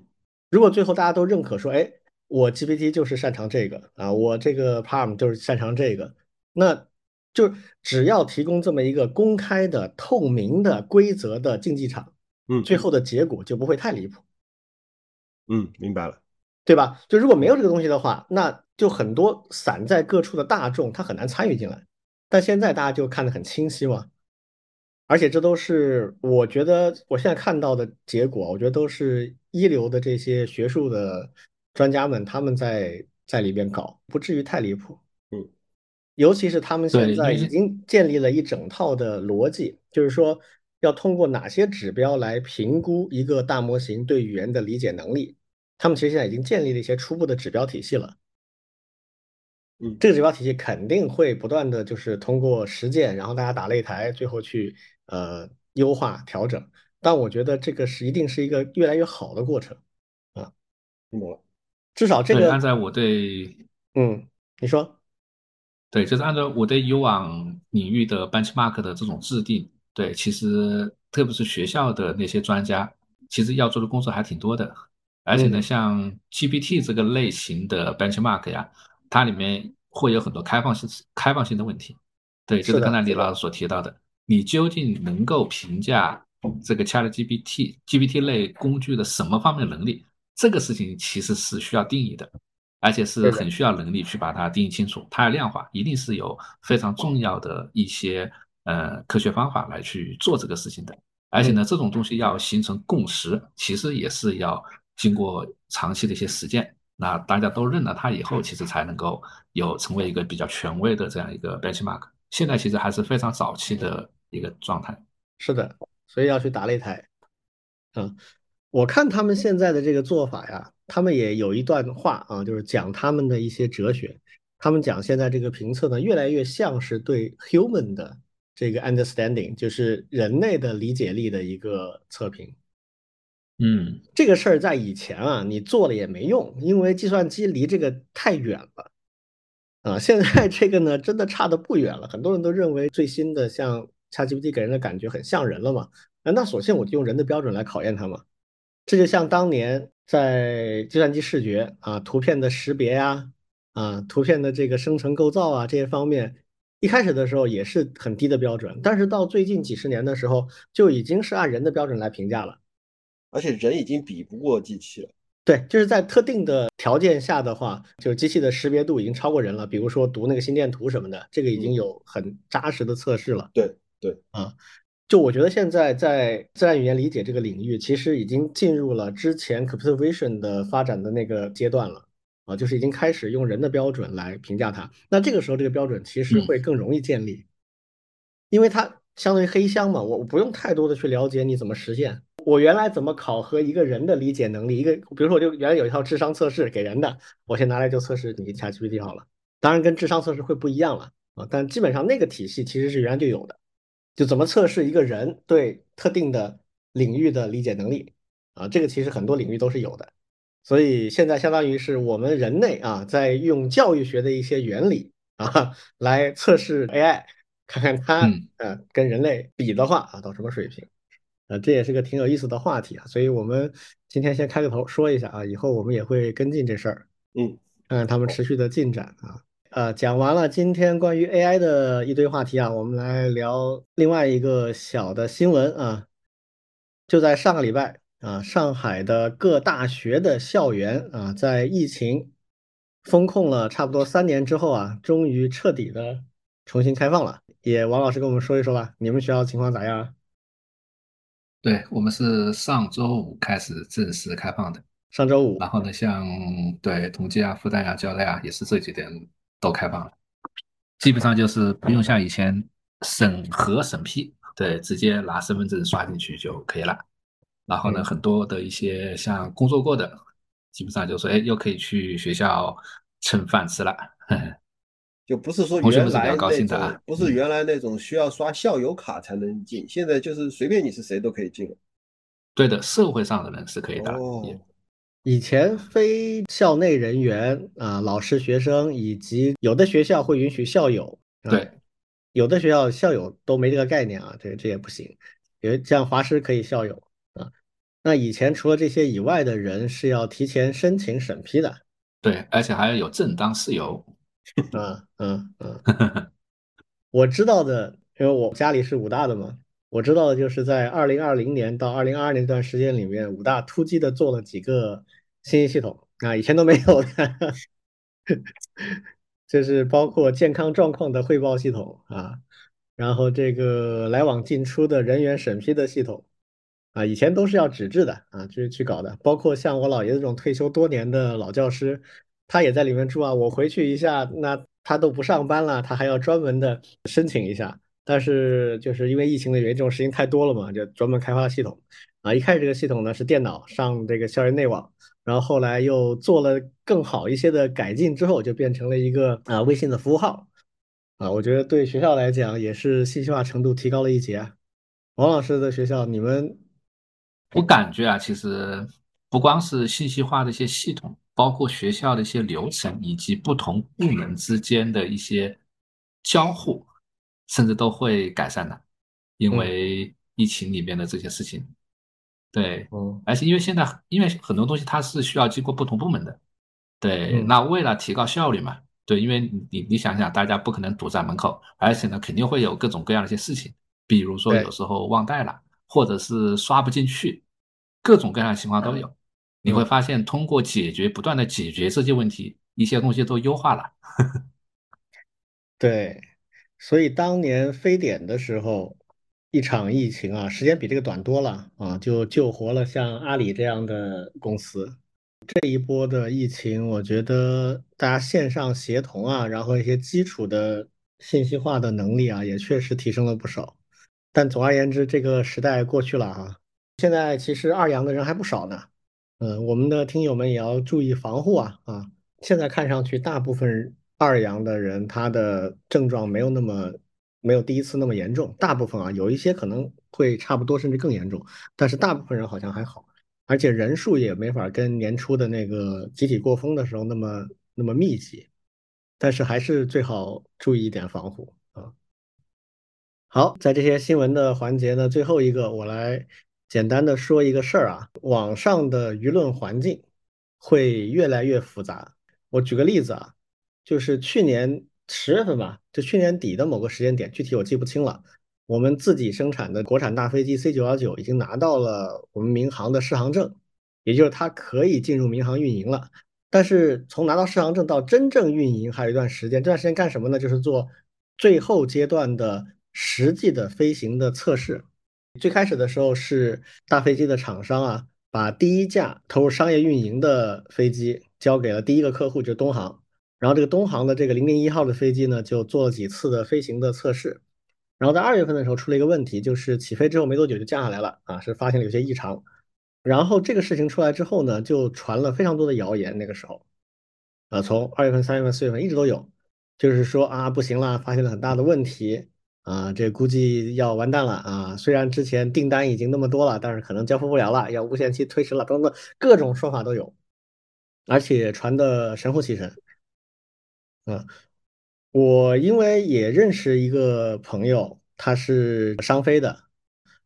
如果最后大家都认可说，哎，我 GPT 就是擅长这个啊，我这个 Palm 就是擅长这个，那就只要提供这么一个公开的、透明的规则的竞技场，嗯，最后的结果就不会太离谱。嗯，明白了，对吧？就如果没有这个东西的话，那就很多散在各处的大众他很难参与进来。但现在大家就看得很清晰嘛。而且这都是我觉得我现在看到的结果，我觉得都是一流的这些学术的专家们他们在在里边搞，不至于太离谱。嗯，尤其是他们现在已经建立了一整套的逻辑，就是说要通过哪些指标来评估一个大模型对语言的理解能力，他们其实现在已经建立了一些初步的指标体系了。嗯，这个指标体系肯定会不断的就是通过实践，然后大家打擂台，最后去。呃，优化调整，但我觉得这个是一定是一个越来越好的过程啊。我至少这个按照我对，嗯，你说，对，就是按照我对以往领域的 benchmark 的这种制定，对，其实特别是学校的那些专家，其实要做的工作还挺多的。而且呢，像 GPT 这个类型的 benchmark 呀，它里面会有很多开放性、开放性的问题。对，就是刚才李老师所提到的。你究竟能够评价这个 ChatGPT、GPT 类工具的什么方面能力？这个事情其实是需要定义的，而且是很需要能力去把它定义清楚。它要量化，一定是有非常重要的一些呃科学方法来去做这个事情的。而且呢，这种东西要形成共识，其实也是要经过长期的一些实践。那大家都认了它以后，其实才能够有成为一个比较权威的这样一个 benchmark。现在其实还是非常早期的。一个状态是的，所以要去打擂台。嗯，我看他们现在的这个做法呀，他们也有一段话啊，就是讲他们的一些哲学。他们讲现在这个评测呢，越来越像是对 human 的这个 understanding，就是人类的理解力的一个测评。嗯，这个事儿在以前啊，你做了也没用，因为计算机离这个太远了。啊，现在这个呢，真的差的不远了。很多人都认为最新的像。ChatGPT 给人的感觉很像人了嘛？那索性我就用人的标准来考验它嘛。这就像当年在计算机视觉啊、图片的识别呀、啊、图片的这个生成构造啊这些方面，一开始的时候也是很低的标准，但是到最近几十年的时候，就已经是按人的标准来评价了。而且人已经比不过机器了。对，就是在特定的条件下的话，就是机器的识别度已经超过人了。比如说读那个心电图什么的，这个已经有很扎实的测试了。对。对啊，就我觉得现在在自然语言理解这个领域，其实已经进入了之前 computer vision 的发展的那个阶段了啊，就是已经开始用人的标准来评价它。那这个时候，这个标准其实会更容易建立，因为它相当于黑箱嘛，我我不用太多的去了解你怎么实现。我原来怎么考核一个人的理解能力？一个比如说，我就原来有一套智商测试给人的，我先拿来就测试你 ChatGPT 好了。当然跟智商测试会不一样了啊，但基本上那个体系其实是原来就有的。就怎么测试一个人对特定的领域的理解能力啊？这个其实很多领域都是有的，所以现在相当于是我们人类啊，在用教育学的一些原理啊来测试 AI，看看它呃跟人类比的话啊到什么水平啊？这也是个挺有意思的话题啊。所以我们今天先开个头说一下啊，以后我们也会跟进这事儿，嗯，看看他们持续的进展啊。呃，讲完了今天关于 AI 的一堆话题啊，我们来聊另外一个小的新闻啊。就在上个礼拜啊，上海的各大学的校园啊，在疫情封控了差不多三年之后啊，终于彻底的重新开放了。也王老师跟我们说一说吧，你们学校情况咋样？对我们是上周五开始正式开放的，上周五。然后呢，像对同济啊、复旦啊、交大啊，也是这几天。都开放了，基本上就是不用像以前审核审批，对，直接拿身份证刷进去就可以了。然后呢，很多的一些像工作过的，基本上就说，哎，又可以去学校蹭饭吃了。就不是说原来那种，不是原来那种需要刷校友卡才能进，现在就是随便你是谁都可以进。对的，社会上的人是可以的。以前非校内人员啊，老师、学生以及有的学校会允许校友，对，有的学校校友都没这个概念啊，这这也不行。因为像华师可以校友啊，那以前除了这些以外的人是要提前申请审批的，对，而且还要有正当事由。嗯嗯嗯，我知道的，因为我家里是武大的嘛。我知道的就是在二零二零年到二零二二年这段时间里面，武大突击的做了几个信息系统啊，以前都没有的，就是包括健康状况的汇报系统啊，然后这个来往进出的人员审批的系统啊，以前都是要纸质的啊，就是去搞的，包括像我老爷子这种退休多年的老教师，他也在里面住啊，我回去一下，那他都不上班了，他还要专门的申请一下。但是就是因为疫情的原因，这种事情太多了嘛，就专门开发系统啊。一开始这个系统呢是电脑上这个校园内网，然后后来又做了更好一些的改进之后，就变成了一个啊微信的服务号啊。我觉得对学校来讲也是信息化程度提高了一截。王老师的学校，你们我感觉啊，其实不光是信息化的一些系统，包括学校的一些流程以及不同部门之间的一些交互。甚至都会改善的，因为疫情里面的这些事情，对，嗯，而且因为现在因为很多东西它是需要经过不同部门的，对，那为了提高效率嘛，对，因为你你你想想，大家不可能堵在门口，而且呢，肯定会有各种各样的一些事情，比如说有时候忘带了，或者是刷不进去，各种各样的情况都有。你会发现，通过解决不断的解决这些问题，一些东西都优化了。对。所以当年非典的时候，一场疫情啊，时间比这个短多了啊，就救活了像阿里这样的公司。这一波的疫情，我觉得大家线上协同啊，然后一些基础的信息化的能力啊，也确实提升了不少。但总而言之，这个时代过去了哈，现在其实二阳的人还不少呢。嗯，我们的听友们也要注意防护啊啊！现在看上去大部分。二阳的人，他的症状没有那么没有第一次那么严重，大部分啊有一些可能会差不多，甚至更严重，但是大部分人好像还好，而且人数也没法跟年初的那个集体过峰的时候那么那么密集，但是还是最好注意一点防护啊。好，在这些新闻的环节呢，最后一个我来简单的说一个事儿啊，网上的舆论环境会越来越复杂，我举个例子啊。就是去年十月份吧，就去年底的某个时间点，具体我记不清了。我们自己生产的国产大飞机 C 九幺九已经拿到了我们民航的适航证，也就是它可以进入民航运营了。但是从拿到适航证到真正运营还有一段时间，这段时间干什么呢？就是做最后阶段的实际的飞行的测试最开始的时候是大飞机的厂商啊，把第一架投入商业运营的飞机交给了第一个客户，就是东航。然后这个东航的这个零零一号的飞机呢，就做了几次的飞行的测试。然后在二月份的时候出了一个问题，就是起飞之后没多久就降下来了啊，是发现了有些异常。然后这个事情出来之后呢，就传了非常多的谣言。那个时候，啊，从二月份、三月份、四月份一直都有，就是说啊，不行了，发现了很大的问题啊，这估计要完蛋了啊。虽然之前订单已经那么多了，但是可能交付不了了，要无限期推迟了，等等各种说法都有，而且传的神乎其神。嗯，我因为也认识一个朋友，他是商飞的，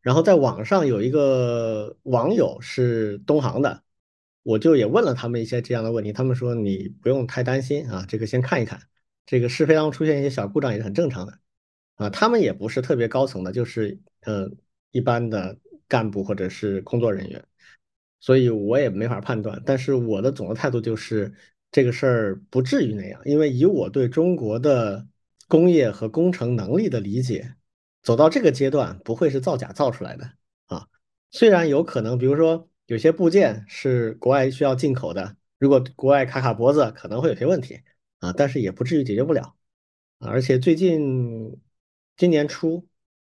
然后在网上有一个网友是东航的，我就也问了他们一些这样的问题，他们说你不用太担心啊，这个先看一看，这个试飞当中出现一些小故障也是很正常的，啊，他们也不是特别高层的，就是呃一般的干部或者是工作人员，所以我也没法判断，但是我的总的态度就是。这个事儿不至于那样，因为以我对中国的工业和工程能力的理解，走到这个阶段不会是造假造出来的啊。虽然有可能，比如说有些部件是国外需要进口的，如果国外卡卡脖子，可能会有些问题啊，但是也不至于解决不了。而且最近今年初，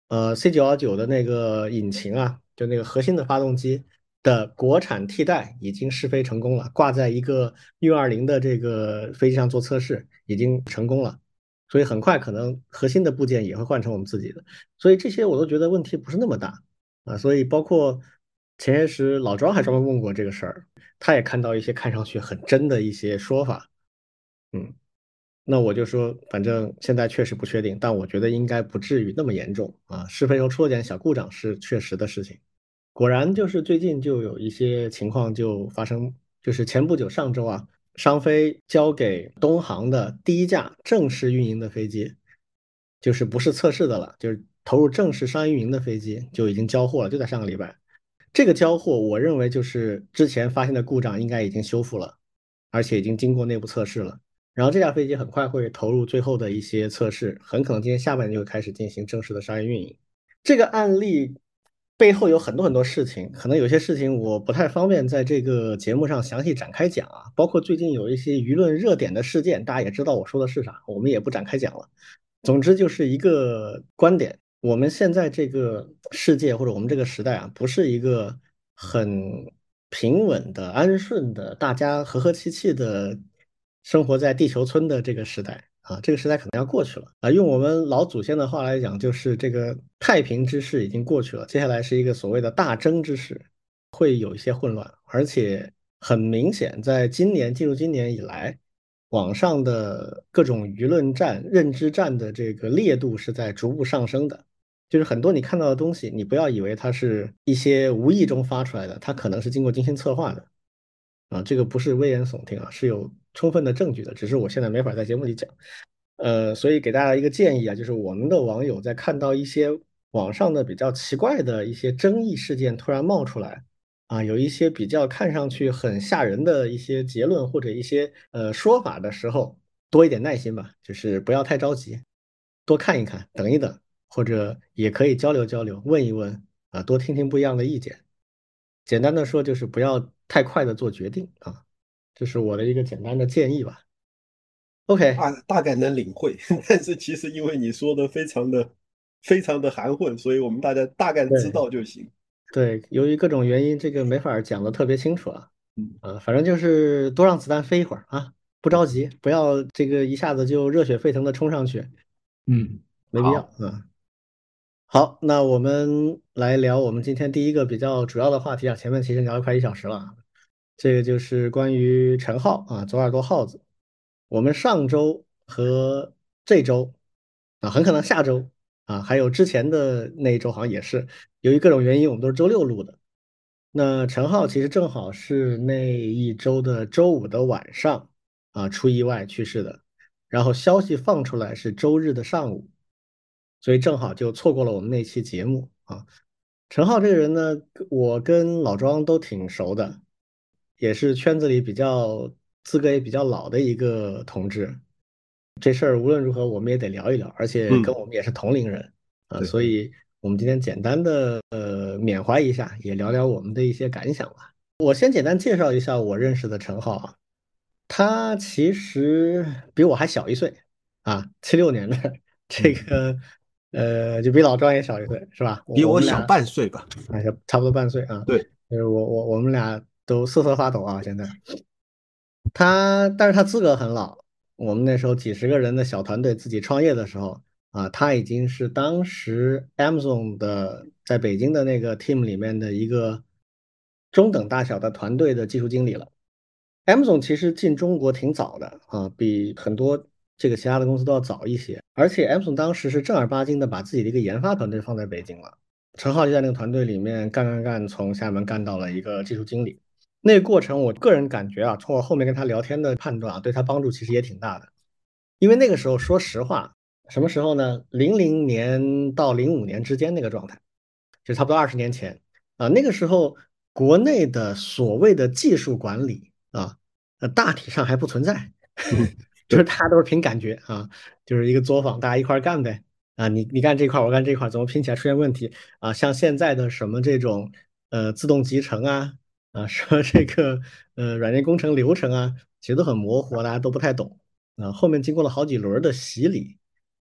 呃，C 九幺九的那个引擎啊，就那个核心的发动机。的国产替代已经试飞成功了，挂在一个运二零的这个飞机上做测试，已经成功了，所以很快可能核心的部件也会换成我们自己的，所以这些我都觉得问题不是那么大啊。所以包括前些时老庄还专门问过这个事儿，他也看到一些看上去很真的一些说法，嗯，那我就说，反正现在确实不确定，但我觉得应该不至于那么严重啊。试飞时候出了点小故障是确实的事情。果然，就是最近就有一些情况就发生，就是前不久上周啊，商飞交给东航的第一架正式运营的飞机，就是不是测试的了，就是投入正式商业运营的飞机就已经交货了，就在上个礼拜。这个交货，我认为就是之前发现的故障应该已经修复了，而且已经经过内部测试了。然后这架飞机很快会投入最后的一些测试，很可能今年下半年就开始进行正式的商业运营。这个案例。背后有很多很多事情，可能有些事情我不太方便在这个节目上详细展开讲啊。包括最近有一些舆论热点的事件，大家也知道我说的是啥，我们也不展开讲了。总之就是一个观点：我们现在这个世界或者我们这个时代啊，不是一个很平稳的、安顺的，大家和和气气的生活在地球村的这个时代。啊，这个时代可能要过去了啊！用我们老祖先的话来讲，就是这个太平之势已经过去了，接下来是一个所谓的大争之势，会有一些混乱，而且很明显，在今年进入今年以来，网上的各种舆论战、认知战的这个烈度是在逐步上升的。就是很多你看到的东西，你不要以为它是一些无意中发出来的，它可能是经过精心策划的。啊，这个不是危言耸听啊，是有充分的证据的，只是我现在没法在节目里讲。呃，所以给大家一个建议啊，就是我们的网友在看到一些网上的比较奇怪的一些争议事件突然冒出来，啊，有一些比较看上去很吓人的一些结论或者一些呃说法的时候，多一点耐心吧，就是不要太着急，多看一看，等一等，或者也可以交流交流，问一问啊，多听听不一样的意见。简单的说，就是不要太快的做决定啊，这是我的一个简单的建议吧。OK，大大概能领会，但是其实因为你说的非常的非常的含混，所以我们大家大概知道就行。对，由于各种原因，这个没法讲的特别清楚啊。嗯，啊，反正就是多让子弹飞一会儿啊，不着急，不要这个一下子就热血沸腾的冲上去。嗯，没必要啊。好，那我们来聊我们今天第一个比较主要的话题啊。前面其实聊了快一小时了，这个就是关于陈浩啊，左耳朵耗子。我们上周和这周啊，很可能下周啊，还有之前的那一周，好像也是由于各种原因，我们都是周六录的。那陈浩其实正好是那一周的周五的晚上啊，出意外去世的，然后消息放出来是周日的上午。所以正好就错过了我们那期节目啊。陈浩这个人呢，我跟老庄都挺熟的，也是圈子里比较资格也比较老的一个同志。这事儿无论如何我们也得聊一聊，而且跟我们也是同龄人啊，所以我们今天简单的呃缅怀一下，也聊聊我们的一些感想吧。我先简单介绍一下我认识的陈浩啊，他其实比我还小一岁啊，七六年的，这个呃就比老庄也小一岁，是吧？比我小半岁吧，啊，差不多半岁啊。对，就是我我我们俩都瑟瑟发抖啊，现在。他，但是他资格很老。我们那时候几十个人的小团队自己创业的时候啊，他已经是当时 Amazon 的在北京的那个 team 里面的一个中等大小的团队的技术经理了。Amazon 其实进中国挺早的啊，比很多这个其他的公司都要早一些。而且 Amazon 当时是正儿八经的把自己的一个研发团队放在北京了。陈浩就在那个团队里面干干干，从厦门干到了一个技术经理。那个过程，我个人感觉啊，从我后面跟他聊天的判断啊，对他帮助其实也挺大的。因为那个时候，说实话，什么时候呢？零零年到零五年之间那个状态，就差不多二十年前啊。那个时候，国内的所谓的技术管理啊，呃，大体上还不存在，就是大家都是凭感觉啊，就是一个作坊，大家一块干呗啊。你你干这块，我干这块，怎么拼起来出现问题啊？像现在的什么这种呃自动集成啊。啊，说这个呃软件工程流程啊，其实都很模糊，大家都不太懂。啊，后面经过了好几轮的洗礼，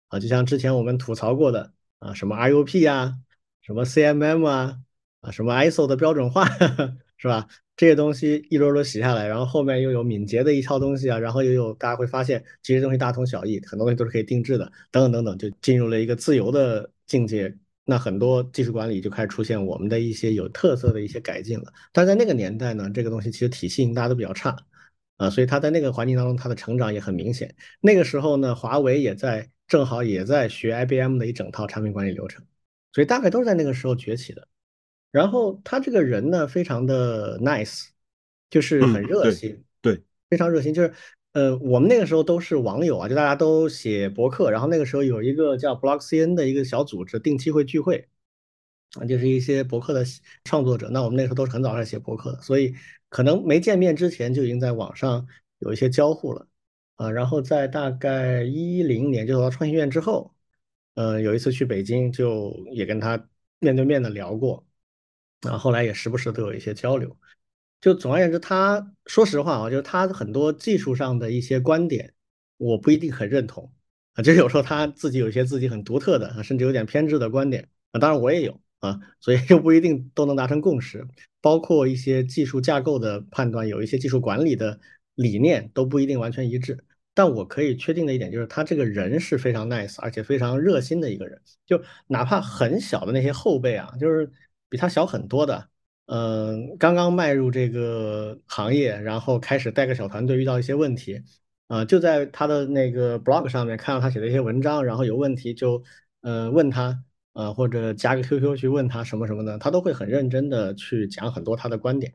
啊，就像之前我们吐槽过的啊，什么 RUP 啊，什么 CMM 啊，啊，什么 ISO 的标准化，是吧？这些东西一轮轮洗下来，然后后面又有敏捷的一套东西啊，然后又有大家会发现这些东西大同小异，很多东西都是可以定制的，等等等等，就进入了一个自由的境界。那很多技术管理就开始出现我们的一些有特色的一些改进了，但在那个年代呢，这个东西其实体系大家都比较差啊，所以他在那个环境当中，他的成长也很明显。那个时候呢，华为也在正好也在学 IBM 的一整套产品管理流程，所以大概都是在那个时候崛起的。然后他这个人呢，非常的 nice，就是很热心，对，非常热心，就是。呃，我们那个时候都是网友啊，就大家都写博客，然后那个时候有一个叫 BlockCN 的一个小组织，定期会聚会，啊，就是一些博客的创作者。那我们那时候都是很早开始写博客的，所以可能没见面之前就已经在网上有一些交互了，啊，然后在大概一零年就到创新院之后，呃，有一次去北京就也跟他面对面的聊过，啊，后来也时不时都有一些交流。就总而言之，他说实话啊，就是他很多技术上的一些观点，我不一定很认同啊。就有时候他自己有一些自己很独特的啊，甚至有点偏执的观点啊。当然我也有啊，所以又不一定都能达成共识。包括一些技术架构的判断，有一些技术管理的理念都不一定完全一致。但我可以确定的一点就是，他这个人是非常 nice，而且非常热心的一个人。就哪怕很小的那些后辈啊，就是比他小很多的。嗯，刚刚迈入这个行业，然后开始带个小团队，遇到一些问题，啊，就在他的那个 blog 上面看到他写的一些文章，然后有问题就，呃，问他，呃，或者加个 QQ 去问他什么什么的，他都会很认真的去讲很多他的观点。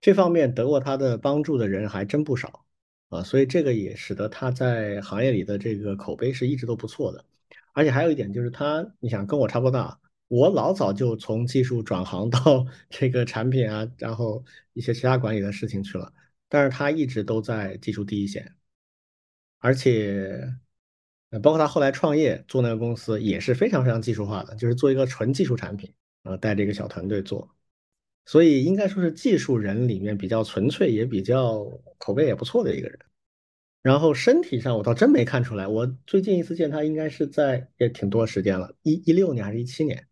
这方面得过他的帮助的人还真不少，啊，所以这个也使得他在行业里的这个口碑是一直都不错的。而且还有一点就是他，你想跟我差不多大。我老早就从技术转行到 这个产品啊，然后一些其他管理的事情去了，但是他一直都在技术第一线，而且，包括他后来创业做那个公司也是非常非常技术化的，就是做一个纯技术产品，呃，带着一个小团队做，所以应该说是技术人里面比较纯粹，也比较口碑也不错的一个人。然后身体上我倒真没看出来，我最近一次见他应该是在也挺多时间了，一一六年还是一七年。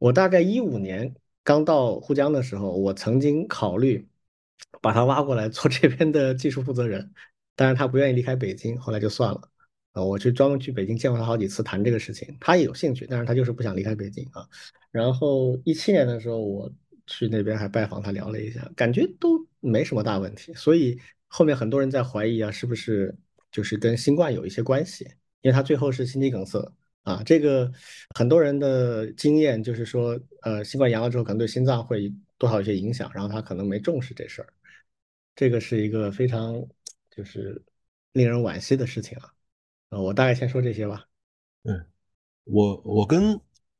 我大概一五年刚到沪江的时候，我曾经考虑把他挖过来做这边的技术负责人，但是他不愿意离开北京，后来就算了。啊，我去专门去北京见过他好几次，谈这个事情，他也有兴趣，但是他就是不想离开北京啊。然后一七年的时候，我去那边还拜访他聊了一下，感觉都没什么大问题。所以后面很多人在怀疑啊，是不是就是跟新冠有一些关系？因为他最后是心肌梗塞。啊，这个很多人的经验就是说，呃，新冠阳了之后，可能对心脏会多少有些影响，然后他可能没重视这事儿，这个是一个非常就是令人惋惜的事情啊。呃，我大概先说这些吧。嗯，我我跟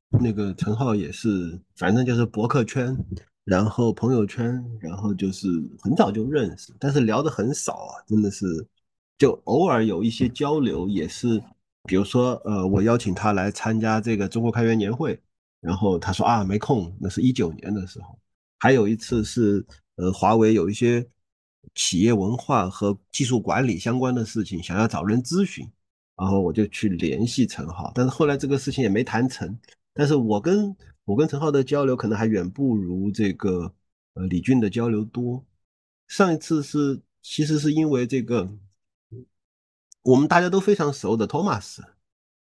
那个陈浩也是，反正就是博客圈，然后朋友圈，然后就是很早就认识，但是聊的很少啊，真的是，就偶尔有一些交流也是。比如说，呃，我邀请他来参加这个中国开源年会，然后他说啊没空，那是一九年的时候。还有一次是呃华为有一些企业文化和技术管理相关的事情，想要找人咨询，然后我就去联系陈浩，但是后来这个事情也没谈成。但是我跟我跟陈浩的交流可能还远不如这个呃李俊的交流多。上一次是其实是因为这个我们大家都非常熟的托马斯。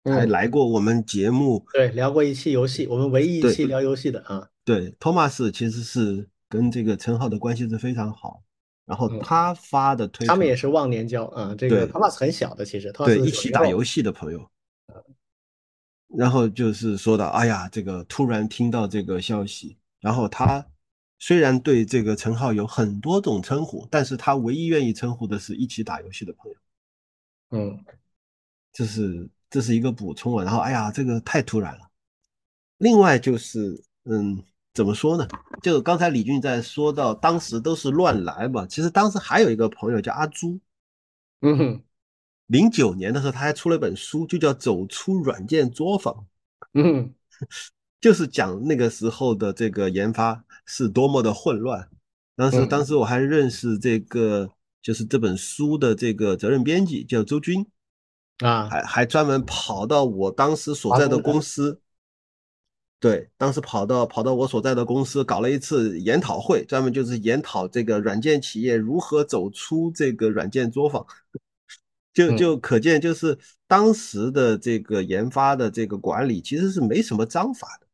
还来过我们节目，对，聊过一期游戏，我们唯一一期聊游戏的啊。对，托马斯其实是跟这个陈浩的关系是非常好，然后他发的推，他们也是忘年交啊。这个托马斯很小的，其实对一起打游戏的朋友。然后就是说到，哎呀，这个突然听到这个消息，然后他虽然对这个陈浩有很多种称呼，但是他唯一愿意称呼的是一起打游戏的朋友。嗯，这是。这是一个补充啊，然后哎呀，这个太突然了。另外就是，嗯，怎么说呢？就刚才李俊在说到当时都是乱来嘛，其实当时还有一个朋友叫阿朱，嗯，哼，零九年的时候他还出了一本书，就叫《走出软件作坊》，嗯，就是讲那个时候的这个研发是多么的混乱。当时当时我还认识这个，就是这本书的这个责任编辑叫周军。啊，还还专门跑到我当时所在的公司，对，当时跑到跑到我所在的公司搞了一次研讨会，专门就是研讨这个软件企业如何走出这个软件作坊，就就可见就是当时的这个研发的这个管理其实是没什么章法的。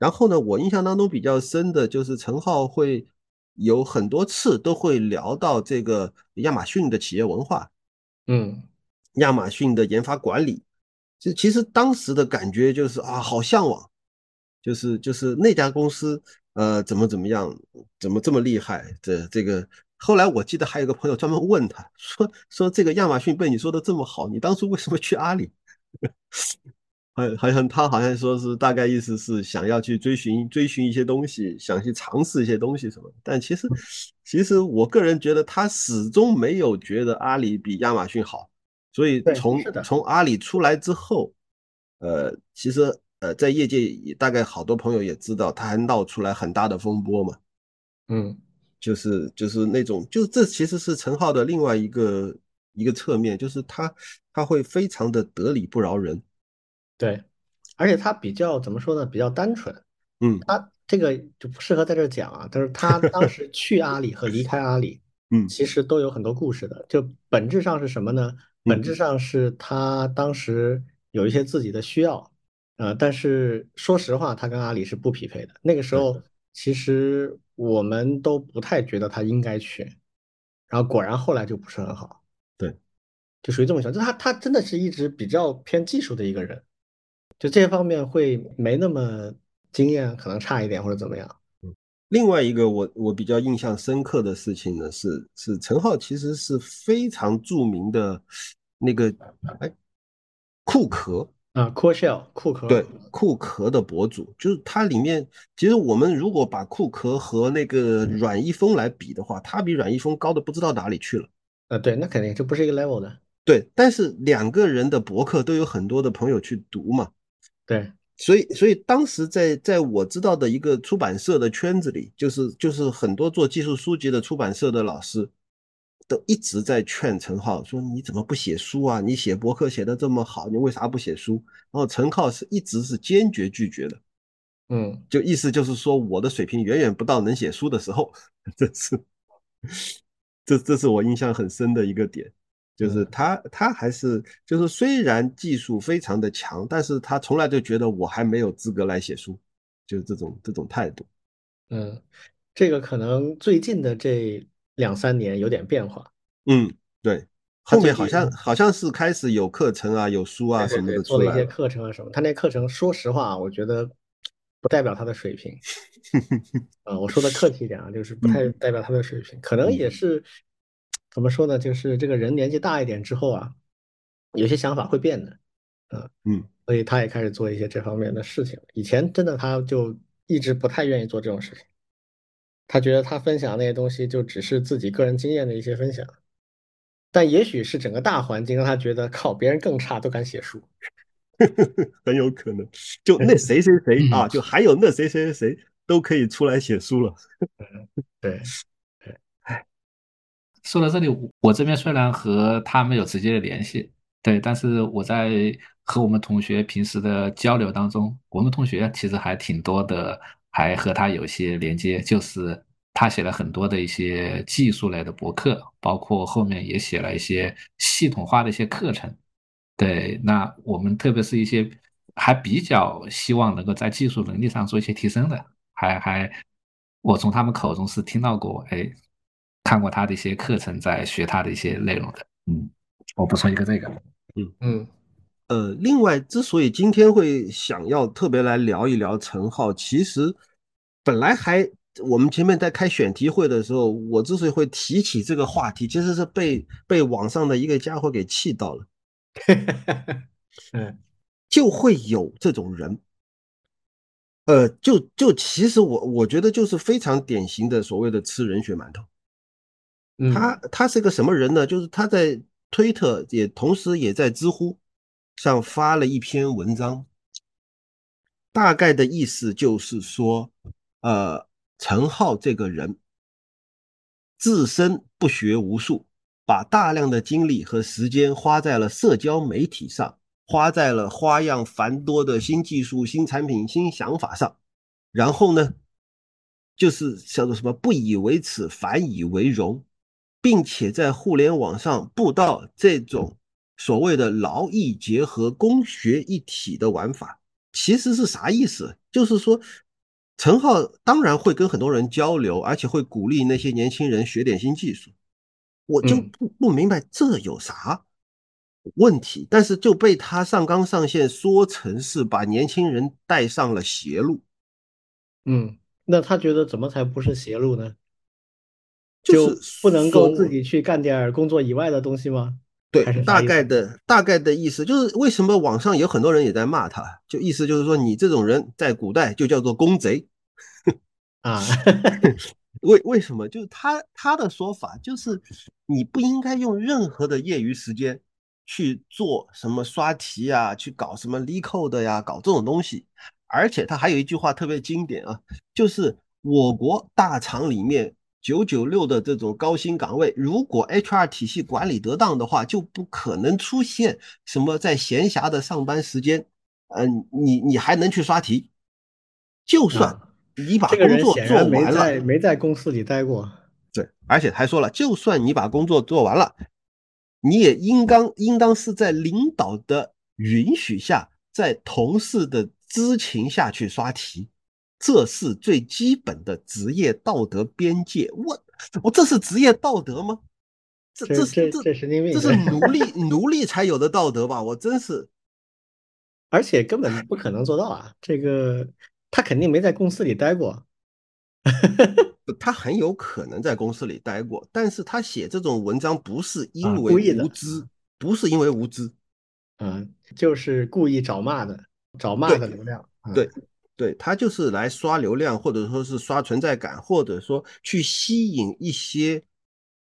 然后呢，我印象当中比较深的就是陈浩会有很多次都会聊到这个亚马逊的企业文化，嗯。亚马逊的研发管理，就其实当时的感觉就是啊，好向往，就是就是那家公司，呃，怎么怎么样，怎么这么厉害？这这个后来我记得还有个朋友专门问他说说这个亚马逊被你说的这么好，你当初为什么去阿里？好好像他好像说是大概意思是想要去追寻追寻一些东西，想去尝试一些东西什么。但其实 其实我个人觉得他始终没有觉得阿里比亚马逊好。所以从从阿里出来之后，呃，其实呃，在业界也大概好多朋友也知道，他还闹出来很大的风波嘛。嗯，就是就是那种，就这其实是陈浩的另外一个一个侧面，就是他他会非常的得理不饶人。对，而且他比较怎么说呢？比较单纯。嗯，他这个就不适合在这讲啊。但是他 当时去阿里和离开阿里，嗯，其实都有很多故事的。就本质上是什么呢？本质上是他当时有一些自己的需要，呃，但是说实话，他跟阿里是不匹配的。那个时候，其实我们都不太觉得他应该去，然后果然后来就不是很好。对，就属于这么想，就他他真的是一直比较偏技术的一个人，就这方面会没那么经验，可能差一点或者怎么样。另外一个我我比较印象深刻的事情呢，是是陈浩其实是非常著名的那个哎库壳啊，Core Shell 库壳对库壳的博主，就是它里面其实我们如果把库壳和那个阮一峰来比的话，他比阮一峰高的不知道哪里去了。啊，对，那肯定这不是一个 level 的。对，但是两个人的博客都有很多的朋友去读嘛。对。所以，所以当时在在我知道的一个出版社的圈子里，就是就是很多做技术书籍的出版社的老师，都一直在劝陈浩说：“你怎么不写书啊？你写博客写的这么好，你为啥不写书？”然后陈浩是一直是坚决拒绝的，嗯，就意思就是说我的水平远远不到能写书的时候，这是，这这是我印象很深的一个点。就是他，他还是就是虽然技术非常的强，但是他从来就觉得我还没有资格来写书，就是这种这种态度。嗯，这个可能最近的这两三年有点变化。嗯，对，后面好像好像是开始有课程啊，有书啊什么的做了一些课程啊什么。他那课程，说实话，我觉得不代表他的水平。啊，我说的客气一点啊，就是不太代表他的水平，可能也是。怎么说呢？就是这个人年纪大一点之后啊，有些想法会变的，嗯嗯，所以他也开始做一些这方面的事情。以前真的他就一直不太愿意做这种事情，他觉得他分享那些东西就只是自己个人经验的一些分享，但也许是整个大环境让他觉得靠别人更差都敢写书，很有可能。就那谁谁谁啊，就还有那谁谁谁谁都可以出来写书了。对，说到这里，我这边虽然和他没有直接的联系，对，但是我在和我们同学平时的交流当中，我们同学其实还挺多的，还和他有些连接，就是他写了很多的一些技术类的博客，包括后面也写了一些系统化的一些课程。对，那我们特别是一些还比较希望能够在技术能力上做一些提升的，还还，我从他们口中是听到过，哎，看过他的一些课程，在学他的一些内容的。嗯，我补充一个这个。嗯嗯，呃，另外，之所以今天会想要特别来聊一聊陈浩，其实本来还我们前面在开选题会的时候，我之所以会提起这个话题，其实是被被网上的一个家伙给气到了。嗯，就会有这种人，呃，就就其实我我觉得就是非常典型的所谓的吃人血馒头。他他是个什么人呢？就是他在推特也同时也在知乎上发了一篇文章，大概的意思就是说，呃，陈浩这个人自身不学无术。把大量的精力和时间花在了社交媒体上，花在了花样繁多的新技术、新产品、新想法上，然后呢，就是叫做什么不以为耻，反以为荣，并且在互联网上布道这种所谓的劳逸结合、工学一体的玩法，其实是啥意思？就是说，陈浩当然会跟很多人交流，而且会鼓励那些年轻人学点新技术。我就不不明白这有啥问题，但是就被他上纲上线说成是把年轻人带上了邪路。嗯，那他觉得怎么才不是邪路呢？就不能够自己去干点工作以外的东西吗？对，大概的大概的意思就是为什么网上有很多人也在骂他，就意思就是说你这种人在古代就叫做公贼 啊。为为什么？就是他他的说法就是，你不应该用任何的业余时间去做什么刷题呀，去搞什么 LeetCode 呀，搞这种东西。而且他还有一句话特别经典啊，就是我国大厂里面九九六的这种高薪岗位，如果 HR 体系管理得当的话，就不可能出现什么在闲暇的上班时间，嗯，你你还能去刷题，就算。你把工作做完了，没在公司里待过。对，而且还说了，就算你把工作做完了，你也应当应当是在领导的允许下，在同事的知情下去刷题，这是最基本的职业道德边界。我我这是职业道德吗？这这这这神经病！这是奴隶 奴隶才有的道德吧？我真是，而且根本不可能做到啊！这个。他肯定没在公司里待过，他很有可能在公司里待过，但是他写这种文章不是因为无知，不是因为无知，嗯，就是故意找骂的，找骂的流量，对，对他就是来刷流量，或者说是刷存在感，或者说去吸引一些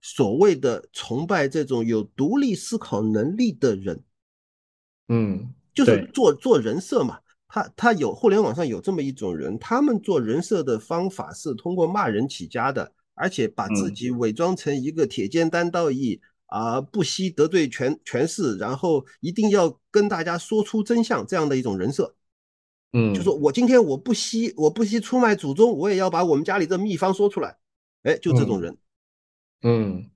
所谓的崇拜这种有独立思考能力的人，嗯，就是做做人设嘛。他他有互联网上有这么一种人，他们做人设的方法是通过骂人起家的，而且把自己伪装成一个铁肩担道义啊，不惜得罪权权势，然后一定要跟大家说出真相这样的一种人设。嗯，就说我今天我不惜我不惜出卖祖宗，我也要把我们家里的秘方说出来。哎，就这种人。嗯，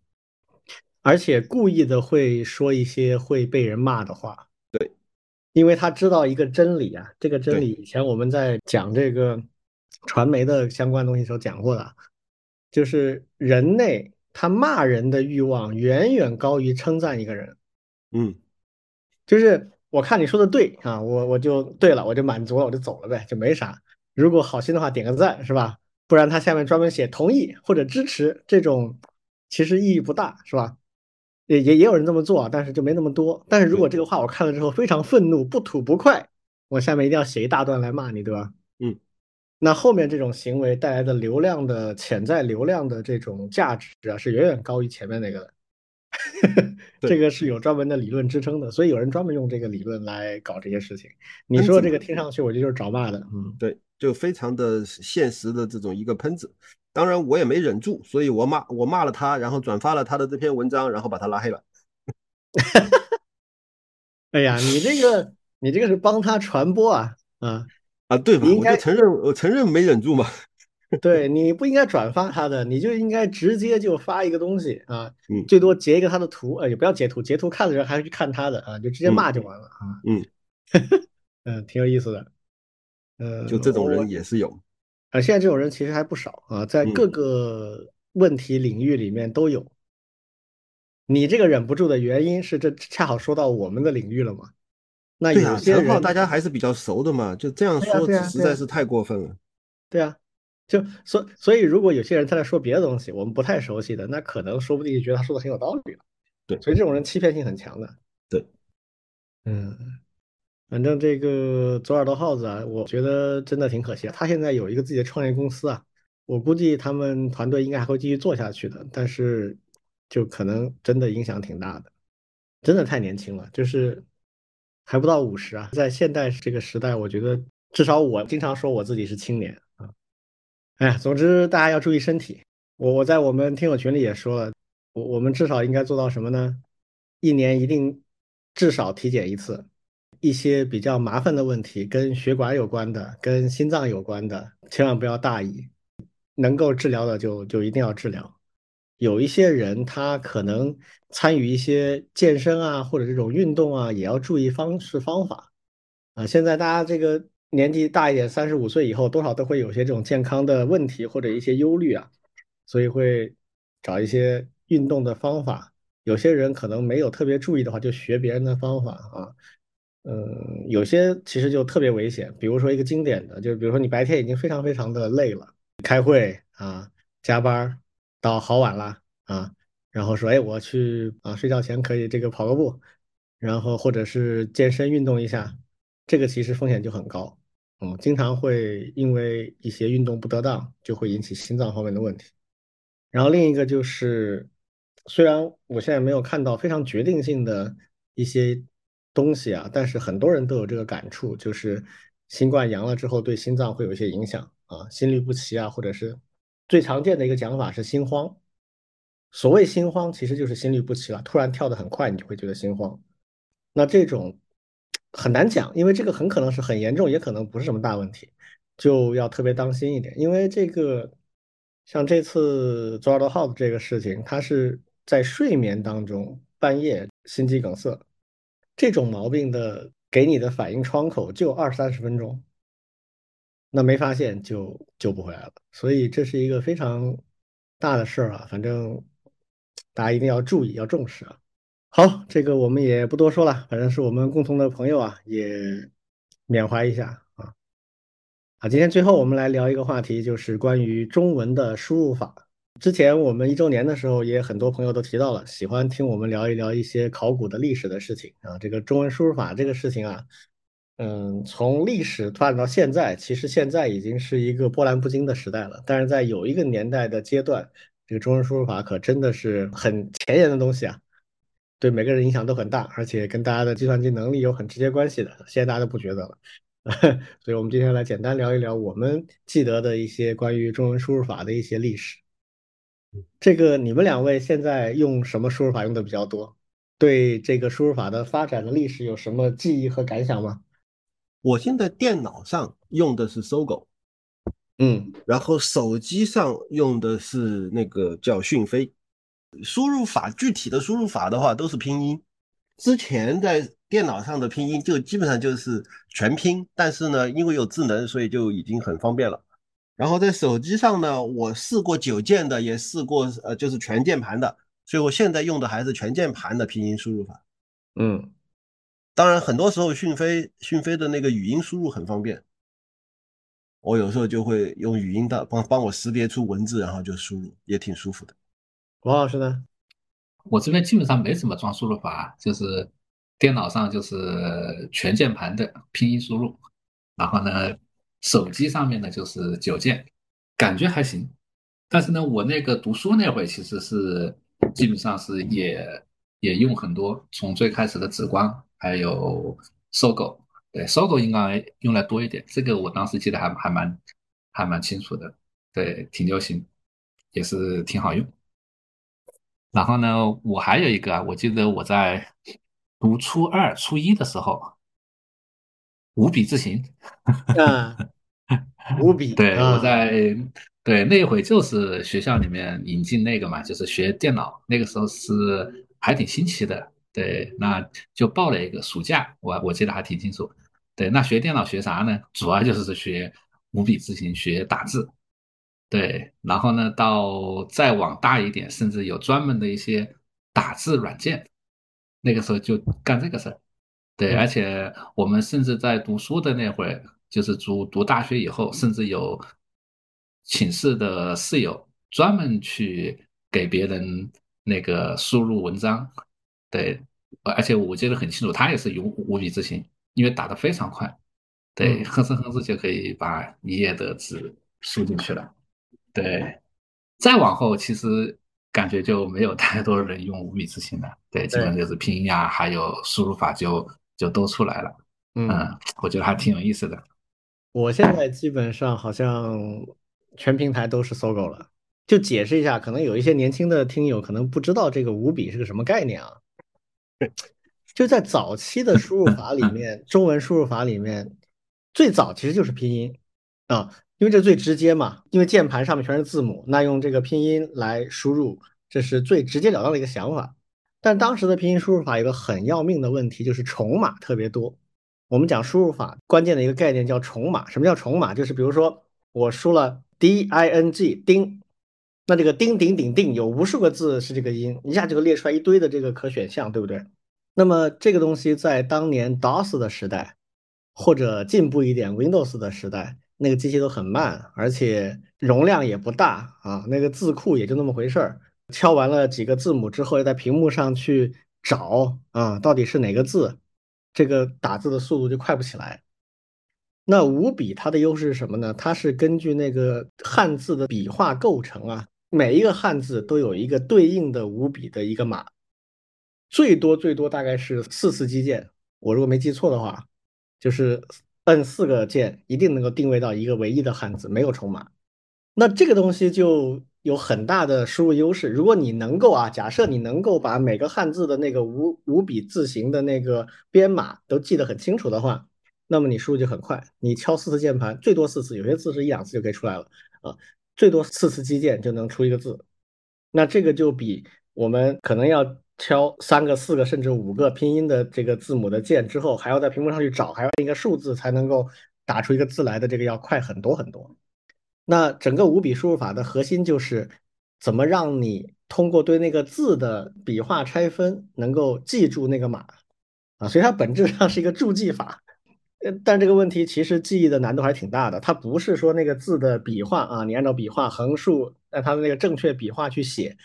而且故意的会说一些会被人骂的话。对因为他知道一个真理啊，这个真理以前我们在讲这个传媒的相关东西时候讲过的，就是人类他骂人的欲望远远高于称赞一个人。嗯，就是我看你说的对啊，我我就对了，我就满足了，我就走了呗，就没啥。如果好心的话点个赞是吧？不然他下面专门写同意或者支持这种，其实意义不大是吧？也也也有人这么做，但是就没那么多。但是如果这个话我看了之后非常愤怒、不吐不快，我下面一定要写一大段来骂你，对吧？嗯，那后面这种行为带来的流量的潜在流量的这种价值啊，是远远高于前面那个的。这个是有专门的理论支撑的，所以有人专门用这个理论来搞这些事情。你说这个听上去，我觉得就是找骂的。嗯，对，就非常的现实的这种一个喷子。当然我也没忍住，所以我骂我骂了他，然后转发了他的这篇文章，然后把他拉黑了。哎呀，你这个你这个是帮他传播啊啊啊，对吧？我就承认我承认没忍住嘛。对你不应该转发他的，你就应该直接就发一个东西啊，最多截一个他的图，呃，也不要截图，截图看的人还是去看他的啊，就直接骂就完了啊。嗯，嗯，挺有意思的，呃，就这种人也是有，啊，现在这种人其实还不少啊，在各个问题领域里面都有。你这个忍不住的原因是，这恰好说到我们的领域了嘛？那有些人大家还是比较熟的嘛，就这样说实在是太过分了。对啊。就所所以，如果有些人他在说别的东西，我们不太熟悉的，那可能说不定就觉得他说的很有道理了。对，所以这种人欺骗性很强的。对，嗯，反正这个左耳朵耗子啊，我觉得真的挺可惜。他现在有一个自己的创业公司啊，我估计他们团队应该还会继续做下去的，但是就可能真的影响挺大的。真的太年轻了，就是还不到五十啊，在现代这个时代，我觉得至少我经常说我自己是青年。哎，总之大家要注意身体。我我在我们听友群里也说了，我我们至少应该做到什么呢？一年一定至少体检一次。一些比较麻烦的问题，跟血管有关的，跟心脏有关的，千万不要大意。能够治疗的就就一定要治疗。有一些人他可能参与一些健身啊，或者这种运动啊，也要注意方式方法。啊，现在大家这个。年纪大一点，三十五岁以后，多少都会有些这种健康的问题或者一些忧虑啊，所以会找一些运动的方法。有些人可能没有特别注意的话，就学别人的方法啊。嗯，有些其实就特别危险。比如说一个经典的，就是比如说你白天已经非常非常的累了，开会啊，加班到好晚了啊，然后说，哎，我去啊，睡觉前可以这个跑个步，然后或者是健身运动一下，这个其实风险就很高。嗯，经常会因为一些运动不得当，就会引起心脏方面的问题。然后另一个就是，虽然我现在没有看到非常决定性的一些东西啊，但是很多人都有这个感触，就是新冠阳了之后对心脏会有一些影响啊，心律不齐啊，或者是最常见的一个讲法是心慌。所谓心慌，其实就是心律不齐了，突然跳得很快，你就会觉得心慌。那这种。很难讲，因为这个很可能是很严重，也可能不是什么大问题，就要特别当心一点。因为这个像这次 z o r d h o u s 这个事情，它是在睡眠当中半夜心肌梗塞，这种毛病的给你的反应窗口就二三十分钟，那没发现就救不回来了。所以这是一个非常大的事儿啊，反正大家一定要注意，要重视啊。好，这个我们也不多说了，反正是我们共同的朋友啊，也缅怀一下啊。啊，今天最后我们来聊一个话题，就是关于中文的输入法。之前我们一周年的时候，也很多朋友都提到了，喜欢听我们聊一聊一些考古的历史的事情啊。这个中文输入法这个事情啊，嗯，从历史发展到现在，其实现在已经是一个波澜不惊的时代了。但是在有一个年代的阶段，这个中文输入法可真的是很前沿的东西啊。对每个人影响都很大，而且跟大家的计算机能力有很直接关系的。现在大家都不觉得了，所以我们今天来简单聊一聊我们记得的一些关于中文输入法的一些历史。这个你们两位现在用什么输入法用的比较多？对这个输入法的发展的历史有什么记忆和感想吗？我现在电脑上用的是搜狗，嗯，然后手机上用的是那个叫讯飞。输入法具体的输入法的话都是拼音，之前在电脑上的拼音就基本上就是全拼，但是呢，因为有智能，所以就已经很方便了。然后在手机上呢，我试过九键的，也试过呃就是全键盘的，所以我现在用的还是全键盘的拼音输入法。嗯，当然很多时候讯飞讯飞的那个语音输入很方便，我有时候就会用语音的帮帮我识别出文字，然后就输入，也挺舒服的。王老师呢？我这边基本上没怎么装输入法，就是电脑上就是全键盘的拼音输入，然后呢，手机上面呢就是九键，感觉还行。但是呢，我那个读书那会其实是基本上是也也用很多，从最开始的紫光，还有搜狗，对，搜狗应该用来多一点，这个我当时记得还还蛮还蛮清楚的，对，挺流行，也是挺好用。然后呢，我还有一个，我记得我在读初二、初一的时候，五笔字形，嗯，五笔，对我在。对，那会就是学校里面引进那个嘛，就是学电脑，那个时候是还挺新奇的。对，那就报了一个暑假，我我记得还挺清楚。对，那学电脑学啥呢？主要就是学五笔字形，学打字。对，然后呢，到再往大一点，甚至有专门的一些打字软件。那个时候就干这个事儿。对，而且我们甚至在读书的那会儿，就是读读大学以后，甚至有。寝室的室友专门去给别人那个输入文章，对，而且我记得很清楚，他也是用五笔字型，因为打的非常快，对，哼哧哼哧就可以把一页的字输进去了，对，再往后其实感觉就没有太多人用五笔字型了，对，基本上就是拼音啊，还有输入法就就都出来了，嗯，我觉得还挺有意思的。我现在基本上好像。全平台都是搜狗了，就解释一下，可能有一些年轻的听友可能不知道这个五笔是个什么概念啊。就在早期的输入法里面，中文输入法里面，最早其实就是拼音啊，因为这最直接嘛，因为键盘上面全是字母，那用这个拼音来输入，这是最直截了当的一个想法。但当时的拼音输入法有个很要命的问题，就是重码特别多。我们讲输入法关键的一个概念叫重码，什么叫重码？就是比如说我输了。d i n g 丁，那这个丁顶顶定有无数个字是这个音，一下就列出来一堆的这个可选项，对不对？那么这个东西在当年 DOS 的时代，或者进步一点 Windows 的时代，那个机器都很慢，而且容量也不大啊，那个字库也就那么回事儿。敲完了几个字母之后，要在屏幕上去找啊，到底是哪个字，这个打字的速度就快不起来。那五笔它的优势是什么呢？它是根据那个汉字的笔画构成啊，每一个汉字都有一个对应的五笔的一个码，最多最多大概是四次击键，我如果没记错的话，就是摁四个键一定能够定位到一个唯一的汉字，没有重码。那这个东西就有很大的输入优势。如果你能够啊，假设你能够把每个汉字的那个五五笔字形的那个编码都记得很清楚的话。那么你输入就很快，你敲四次键盘，最多四次，有些字是一两次就可以出来了啊，最多四次击键就能出一个字。那这个就比我们可能要敲三个、四个甚至五个拼音的这个字母的键之后，还要在屏幕上去找，还要一个数字才能够打出一个字来的这个要快很多很多。那整个五笔输入法的核心就是怎么让你通过对那个字的笔画拆分，能够记住那个码啊，所以它本质上是一个注记法。呃，但这个问题其实记忆的难度还挺大的。它不是说那个字的笔画啊，你按照笔画横竖按它的那个正确笔画去写，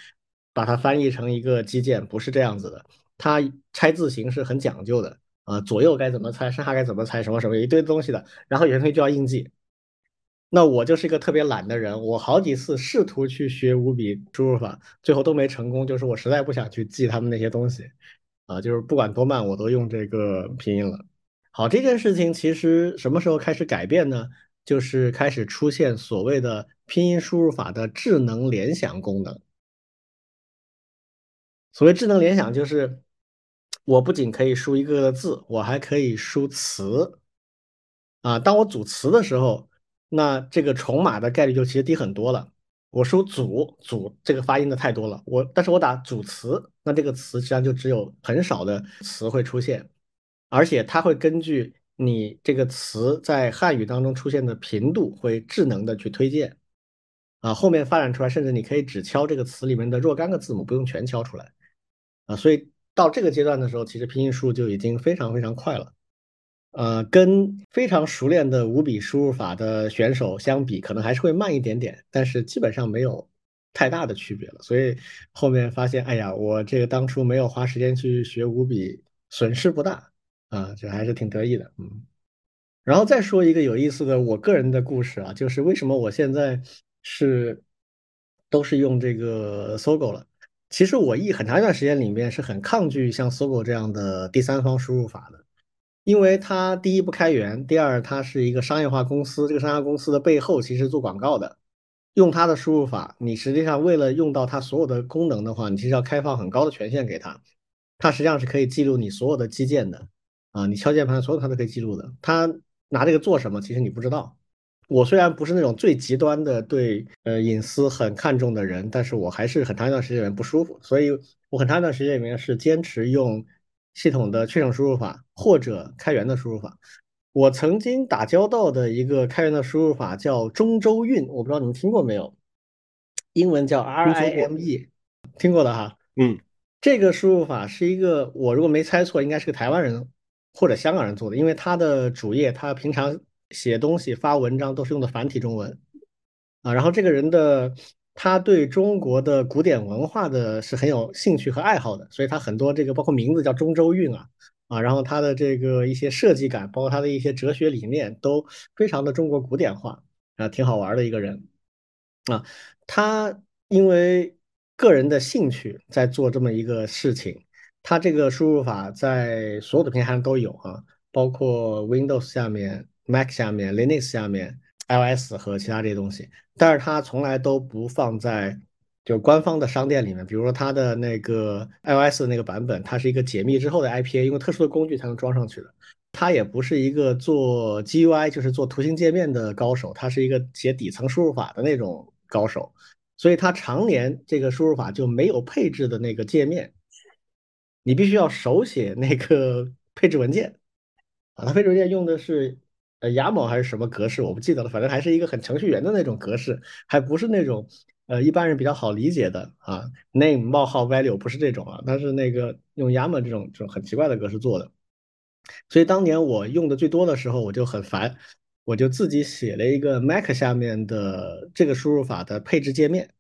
把它翻译成一个基键，不是这样子的。它拆字形是很讲究的啊，左右该怎么拆，上下该怎么拆，什么什么一堆东西的。然后有些东西就要硬记。那我就是一个特别懒的人，我好几次试图去学五笔输入法，最后都没成功，就是我实在不想去记他们那些东西啊，就是不管多慢，我都用这个拼音了。好，这件事情其实什么时候开始改变呢？就是开始出现所谓的拼音输入法的智能联想功能。所谓智能联想，就是我不仅可以输一个个字，我还可以输词。啊，当我组词的时候，那这个重码的概率就其实低很多了。我输组组这个发音的太多了，我但是我打组词，那这个词实际上就只有很少的词会出现。而且它会根据你这个词在汉语当中出现的频度，会智能的去推荐，啊，后面发展出来，甚至你可以只敲这个词里面的若干个字母，不用全敲出来，啊，所以到这个阶段的时候，其实拼音输入就已经非常非常快了，呃，跟非常熟练的五笔输入法的选手相比，可能还是会慢一点点，但是基本上没有太大的区别了。所以后面发现，哎呀，我这个当初没有花时间去学五笔，损失不大。啊，就还是挺得意的，嗯，然后再说一个有意思的我个人的故事啊，就是为什么我现在是都是用这个搜狗了。其实我一很长一段时间里面是很抗拒像搜狗这样的第三方输入法的，因为它第一不开源，第二它是一个商业化公司，这个商业公司的背后其实做广告的，用它的输入法，你实际上为了用到它所有的功能的话，你其实要开放很高的权限给它，它实际上是可以记录你所有的基建的，啊，你敲键盘所有它都可以记录的，它拿这个做什么，其实你不知道。我虽然不是那种最极端的对呃隐私很看重的人，但是我还是很长一段时间里面不舒服，所以我很长一段时间里面是坚持用系统的确认输入法或者开源的输入法。我曾经打交道的一个开源的输入法叫中州韵，我不知道你们听过没有，英文叫 RIME，听过的哈。嗯，这个输入法是一个我如果没猜错，应该是个台湾人或者香港人做的，因为他的主页他平常。写东西、发文章都是用的繁体中文啊，然后这个人的他对中国的古典文化的是很有兴趣和爱好的，所以他很多这个包括名字叫中州韵啊啊，然后他的这个一些设计感，包括他的一些哲学理念都非常的中国古典化啊，挺好玩的一个人啊。他因为个人的兴趣在做这么一个事情，他这个输入法在所有的平台上都有啊，包括 Windows 下面。Mac 下面、Linux 下面、iOS 和其他这些东西，但是它从来都不放在就官方的商店里面。比如说它的那个 iOS 的那个版本，它是一个解密之后的 IPA，用特殊的工具才能装上去的。它也不是一个做 GUI，就是做图形界面的高手，它是一个写底层输入法的那种高手，所以它常年这个输入法就没有配置的那个界面，你必须要手写那个配置文件啊。它配置文件用的是。呃，YAML 还是什么格式，我不记得了。反正还是一个很程序员的那种格式，还不是那种呃一般人比较好理解的啊。name 冒号 value 不是这种啊，它是那个用 YAML 这种这种很奇怪的格式做的。所以当年我用的最多的时候，我就很烦，我就自己写了一个 Mac 下面的这个输入法的配置界面。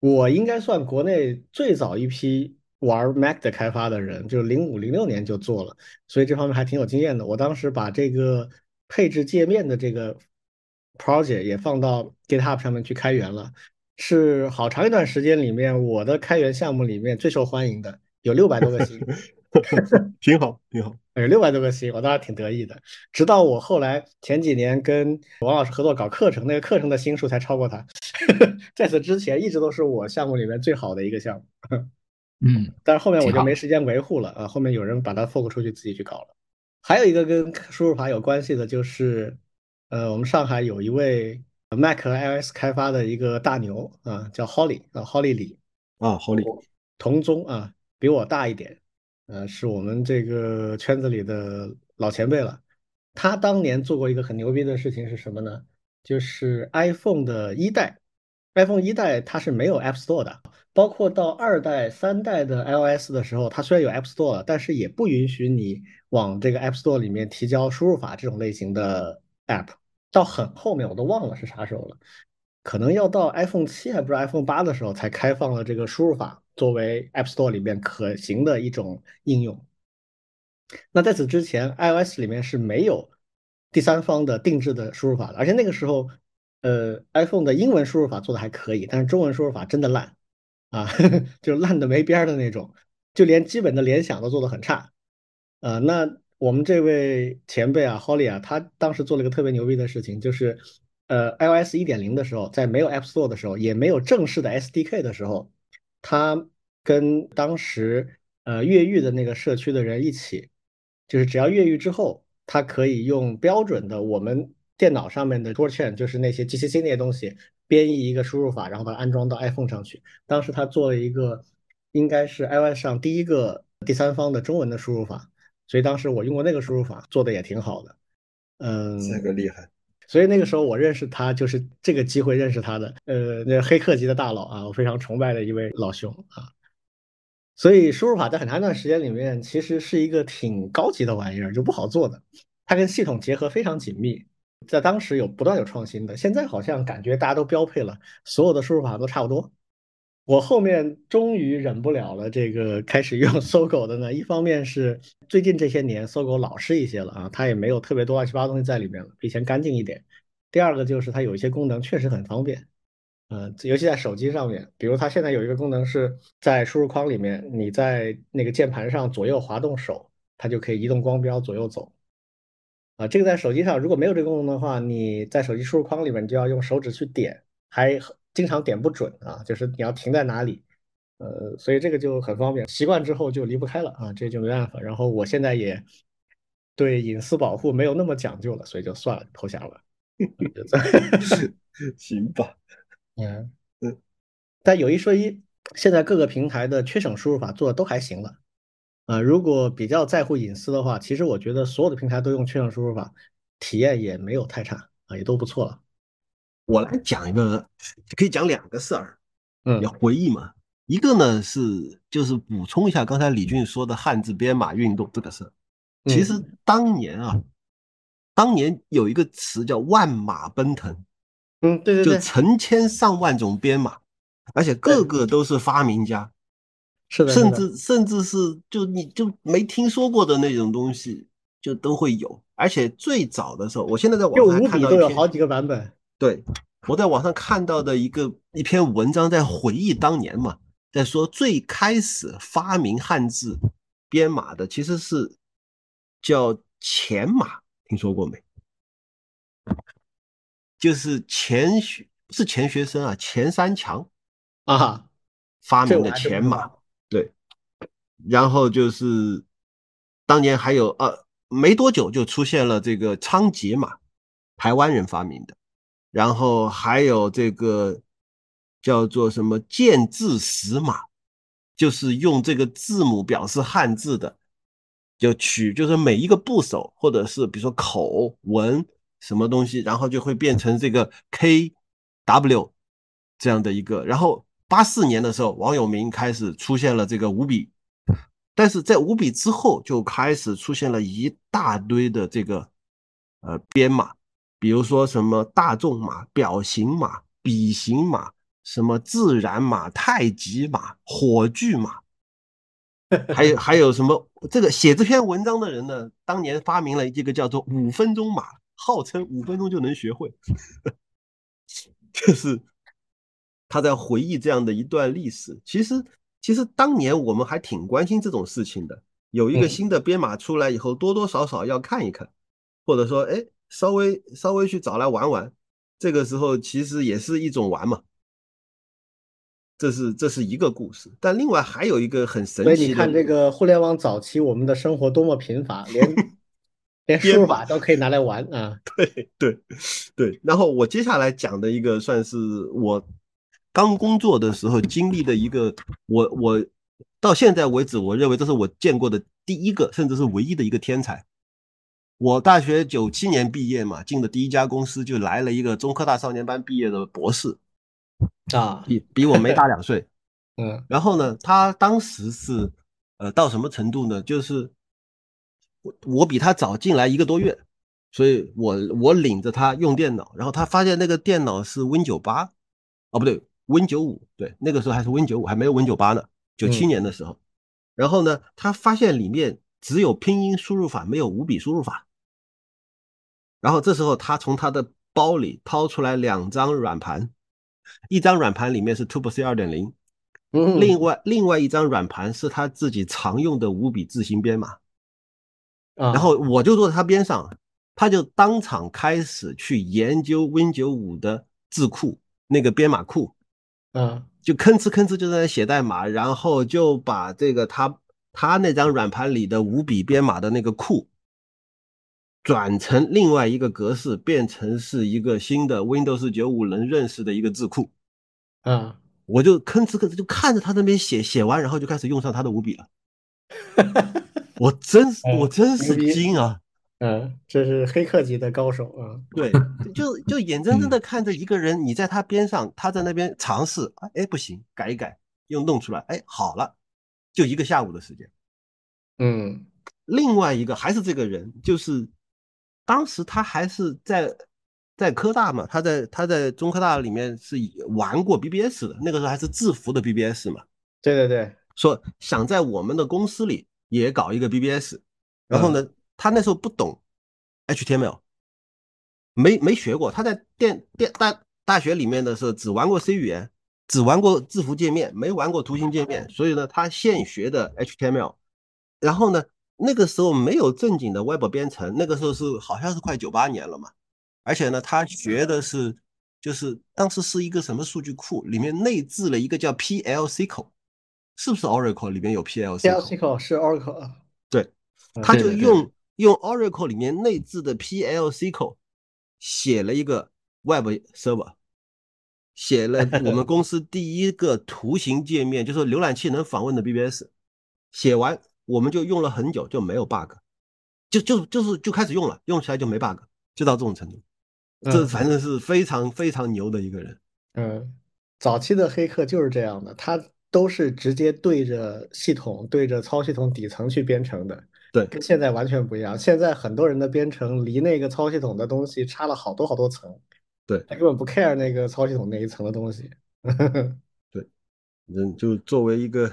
我应该算国内最早一批玩 Mac 的开发的人，就是零五零六年就做了，所以这方面还挺有经验的。我当时把这个。配置界面的这个 project 也放到 GitHub 上面去开源了，是好长一段时间里面我的开源项目里面最受欢迎的，有六百多个星，挺好，挺好，有六百多个星，我当时挺得意的。直到我后来前几年跟王老师合作搞课程，那个课程的星数才超过他，在此之前一直都是我项目里面最好的一个项目。嗯，但是后面我就没时间维护了啊，后面有人把它 fork 出去自己去搞了。还有一个跟输入法有关系的，就是，呃，我们上海有一位 Mac 和 iOS 开发的一个大牛啊，叫 Holly 啊，Holly 李啊，Holly 同宗啊，比我大一点，呃，是我们这个圈子里的老前辈了。他当年做过一个很牛逼的事情是什么呢？就是 iPhone 的一代，iPhone 一代它是没有 App Store 的。包括到二代、三代的 iOS 的时候，它虽然有 App Store，但是也不允许你往这个 App Store 里面提交输入法这种类型的 App。到很后面我都忘了是啥时候了，可能要到 iPhone 七还不是 iPhone 八的时候才开放了这个输入法作为 App Store 里面可行的一种应用。那在此之前，iOS 里面是没有第三方的定制的输入法的，而且那个时候，呃，iPhone 的英文输入法做的还可以，但是中文输入法真的烂。啊，就烂的没边儿的那种，就连基本的联想都做的很差。呃，那我们这位前辈啊，Holly 啊，他当时做了一个特别牛逼的事情，就是呃，iOS 一点零的时候，在没有 App Store 的时候，也没有正式的 SDK 的时候，他跟当时呃越狱的那个社区的人一起，就是只要越狱之后，他可以用标准的我们电脑上面的 t o r Chain，就是那些 GCC 那些东西。编译一个输入法，然后把它安装到 iPhone 上去。当时他做了一个，应该是 iOS 上第一个第三方的中文的输入法，所以当时我用过那个输入法，做的也挺好的。嗯，这个厉害。所以那个时候我认识他，就是这个机会认识他的。呃，那黑客级的大佬啊，我非常崇拜的一位老兄啊。所以输入法在很长一段时间里面，其实是一个挺高级的玩意儿，就不好做的。它跟系统结合非常紧密。在当时有不断有创新的，现在好像感觉大家都标配了，所有的输入法都差不多。我后面终于忍不了了，这个开始用 搜狗的呢。一方面是最近这些年搜狗老实一些了啊，它也没有特别多乱七八糟东西在里面了，比以前干净一点。第二个就是它有一些功能确实很方便呃，尤其在手机上面，比如它现在有一个功能是在输入框里面，你在那个键盘上左右滑动手，它就可以移动光标左右走。啊，这个在手机上如果没有这个功能的话，你在手机输入框里面就要用手指去点，还经常点不准啊，就是你要停在哪里。呃，所以这个就很方便，习惯之后就离不开了啊，这就没办法。然后我现在也对隐私保护没有那么讲究了，所以就算了，投降了。行吧。嗯嗯，但有一说一，现在各个平台的缺省输入法做的都还行了。啊，如果比较在乎隐私的话，其实我觉得所有的平台都用缺省输入法，体验也没有太差啊，也都不错了。我来讲一个，可以讲两个事儿，嗯，要回忆嘛。一个呢是就是补充一下刚才李俊说的汉字编码运动这个事儿。其实当年啊，当年有一个词叫万马奔腾。嗯，对对对，就成千上万种编码，而且个个都是发明家，是的，甚至甚至是就你就没听说过的那种东西，就都会有。而且最早的时候，我现在在网上看到都有好几个版本。对，我在网上看到的一个一篇文章，在回忆当年嘛，在说最开始发明汉字编码的其实是叫钱码，听说过没？就是钱学不是钱学森啊，钱三强啊发明的钱码，对。然后就是当年还有呃，没多久就出现了这个仓颉码，台湾人发明的。然后还有这个叫做什么见字识码，就是用这个字母表示汉字的，就取就是每一个部首或者是比如说口文。什么东西，然后就会变成这个 K W 这样的一个。然后八四年的时候，王永明开始出现了这个五笔，但是在五笔之后就开始出现了一大堆的这个呃编码，比如说什么大众码、表形码、笔形码、什么自然码、太极码、火炬码，还有还有什么这个写这篇文章的人呢，当年发明了一个叫做五分钟码。号称五分钟就能学会，就是他在回忆这样的一段历史。其实，其实当年我们还挺关心这种事情的。有一个新的编码出来以后，多多少少要看一看，或者说，哎，稍微稍微去找来玩玩。这个时候其实也是一种玩嘛。这是这是一个故事，但另外还有一个很神奇。所以你看，这个互联网早期，我们的生活多么贫乏，连。连输入法都可以拿来玩啊！对对对，然后我接下来讲的一个算是我刚工作的时候经历的一个，我我到现在为止，我认为这是我见过的第一个，甚至是唯一的一个天才。我大学九七年毕业嘛，进的第一家公司就来了一个中科大少年班毕业的博士啊，比比我没大两岁，嗯，然后呢，他当时是呃到什么程度呢？就是。我我比他早进来一个多月，所以我我领着他用电脑，然后他发现那个电脑是 Win 九八，哦不对，Win 九五，对，那个时候还是 Win 九五，还没有 Win 九八呢，九七年的时候。然后呢，他发现里面只有拼音输入法，没有五笔输入法。然后这时候他从他的包里掏出来两张软盘，一张软盘里面是 TurboC 二点零，另外另外一张软盘是他自己常用的五笔字形编码。然后我就坐在他边上，他就当场开始去研究 Win 九五的字库那个编码库，嗯，就吭哧吭哧就在那写代码，然后就把这个他他那张软盘里的五笔编码的那个库转成另外一个格式，变成是一个新的 Windows 九五能认识的一个字库，嗯，我就吭哧吭哧就看着他那边写，写完然后就开始用上他的五笔了。我真是我真是惊啊！嗯，这是黑客级的高手啊！对，就就眼睁睁的看着一个人，你在他边上，他在那边尝试，哎，不行，改一改，又弄出来，哎，好了，就一个下午的时间。嗯，另外一个还是这个人，就是当时他还是在在科大嘛，他在他在中科大里面是玩过 BBS 的，那个时候还是制服的 BBS 嘛。对对对，说想在我们的公司里。也搞一个 BBS，然后呢，他那时候不懂 HTML，没没学过。他在电电大大学里面的时候只玩过 C 语言，只玩过字符界面，没玩过图形界面，所以呢，他现学的 HTML。然后呢，那个时候没有正经的 Web 编程，那个时候是好像是快九八年了嘛。而且呢，他学的是，就是当时是一个什么数据库，里面内置了一个叫 PLSQL，是不是 Oracle 里面有 PLSQL？PLSQL 是 Oracle。对，他就用用 Oracle 里面内置的 PLSQL 写了一个 Web Server，写了 我们公司第一个图形界面，就是浏览器能访问的 BBS。写完。我们就用了很久，就没有 bug，就就就是就开始用了，用起来就没 bug，就到这种程度。这反正是非常非常牛的一个人。嗯，早期的黑客就是这样的，他都是直接对着系统、对着操系统底层去编程的。对，跟现在完全不一样。现在很多人的编程离那个操系统的东西差了好多好多层。对，他根本不 care 那个操系统那一层的东西。对，嗯，就作为一个。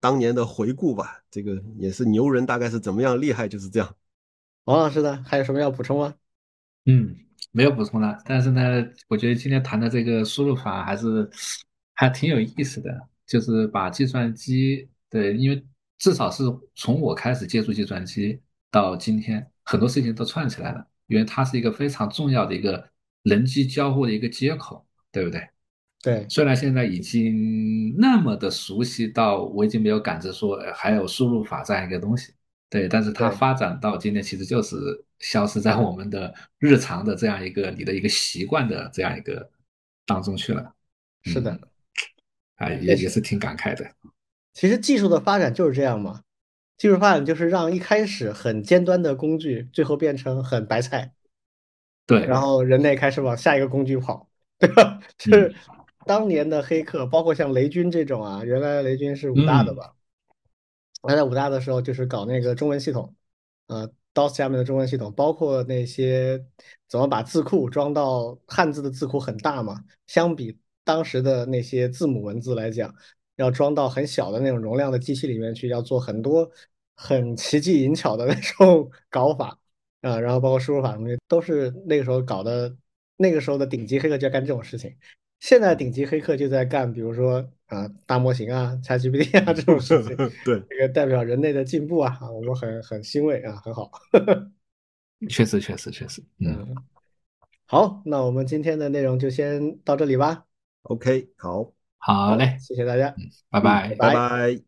当年的回顾吧，这个也是牛人大概是怎么样厉害，就是这样。王老师呢，还有什么要补充吗？嗯，没有补充了。但是呢，我觉得今天谈的这个输入法还是还挺有意思的，就是把计算机的，因为至少是从我开始接触计算机到今天，很多事情都串起来了，因为它是一个非常重要的一个人机交互的一个接口，对不对？对，虽然现在已经那么的熟悉到我已经没有感知说还有输入法这样一个东西，对，但是它发展到今天其实就是消失在我们的日常的这样一个你的一个习惯的这样一个当中去了。是的，啊，也也是挺感慨的。其实技术的发展就是这样嘛，技术发展就是让一开始很尖端的工具最后变成很白菜，对，然后人类开始往下一个工具跑，对吧？是。当年的黑客，包括像雷军这种啊，原来雷军是武大的吧？他在武大的时候就是搞那个中文系统，呃，DOS 下面的中文系统，包括那些怎么把字库装到汉字的字库很大嘛？相比当时的那些字母文字来讲，要装到很小的那种容量的机器里面去，要做很多很奇技淫巧的 那种搞法啊，然后包括输入法什么的，都是那个时候搞的。那个时候的顶级黑客就要干这种事情。现在顶级黑客就在干，比如说啊，大模型啊，ChatGPT 啊这种事情。对，这个代表人类的进步啊，我们很很欣慰啊，很好。确实，确实，确实。嗯，好，那我们今天的内容就先到这里吧。OK，好，好嘞，谢谢大家，拜拜，拜拜。